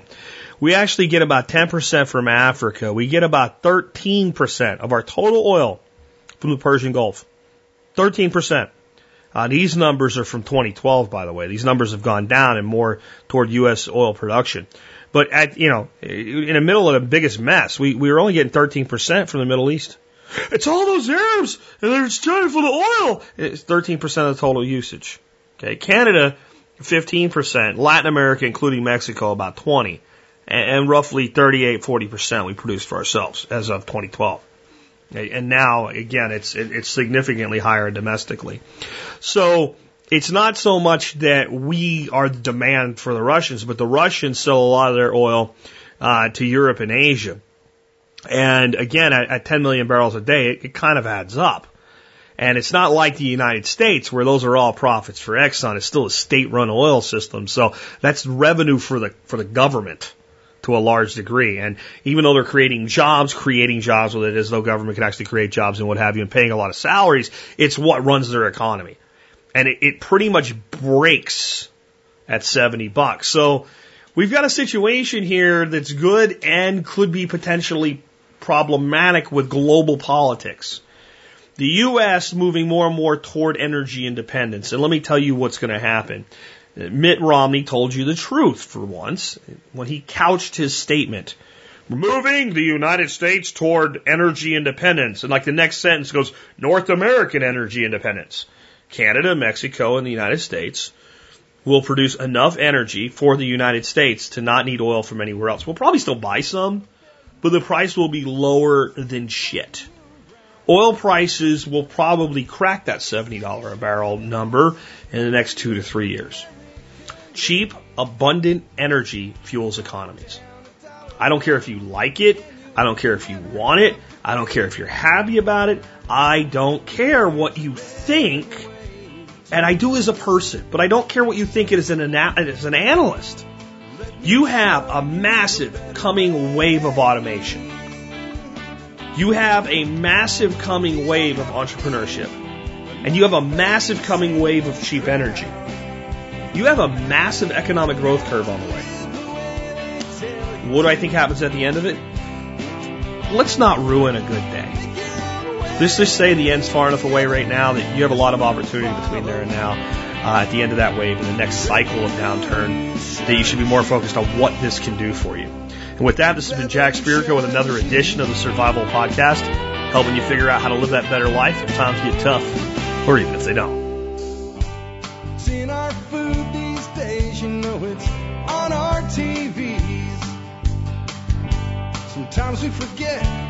We actually get about 10% from Africa. We get about 13% of our total oil from the Persian Gulf. 13%. Uh, these numbers are from 2012, by the way. These numbers have gone down and more toward U.S. oil production. But at, you know, in the middle of the biggest mess, we, we were only getting 13% from the Middle East. It's all those Arabs and they're trying for the oil. It's 13% of the total usage. Okay. Canada, 15%. Latin America, including Mexico, about 20. And, roughly 38, 40% we produce for ourselves as of 2012. And now, again, it's, it's significantly higher domestically. So, it's not so much that we are the demand for the Russians, but the Russians sell a lot of their oil uh, to Europe and Asia. And again, at, at 10 million barrels a day, it, it kind of adds up. And it's not like the United States where those are all profits for Exxon. It's still a state-run oil system. So that's revenue for the, for the government to a large degree. And even though they're creating jobs, creating jobs with it as though government can actually create jobs and what have you and paying a lot of salaries, it's what runs their economy. And it, it pretty much breaks at 70 bucks. So we've got a situation here that's good and could be potentially problematic with global politics. The U.S. moving more and more toward energy independence. And let me tell you what's going to happen. Mitt Romney told you the truth for once when he couched his statement. Moving the United States toward energy independence. And like the next sentence goes, North American energy independence. Canada, Mexico, and the United States will produce enough energy for the United States to not need oil from anywhere else. We'll probably still buy some, but the price will be lower than shit. Oil prices will probably crack that $70 a barrel number in the next two to three years. Cheap, abundant energy fuels economies. I don't care if you like it. I don't care if you want it. I don't care if you're happy about it. I don't care what you think. And I do as a person, but I don't care what you think as an, as an analyst. You have a massive coming wave of automation. You have a massive coming wave of entrepreneurship. And you have a massive coming wave of cheap energy. You have a massive economic growth curve on the way. What do I think happens at the end of it? Let's not ruin a good day. Let's just say the end's far enough away right now that you have a lot of opportunity between there and now uh, at the end of that wave in the next cycle of downturn that you should be more focused on what this can do for you. And with that, this has been Jack Spirko with another edition of the Survival Podcast, helping you figure out how to live that better life if times get tough, or even if they don't. in our food these days, you know it's on our TVs. Sometimes we forget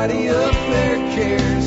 Nobody up there cares.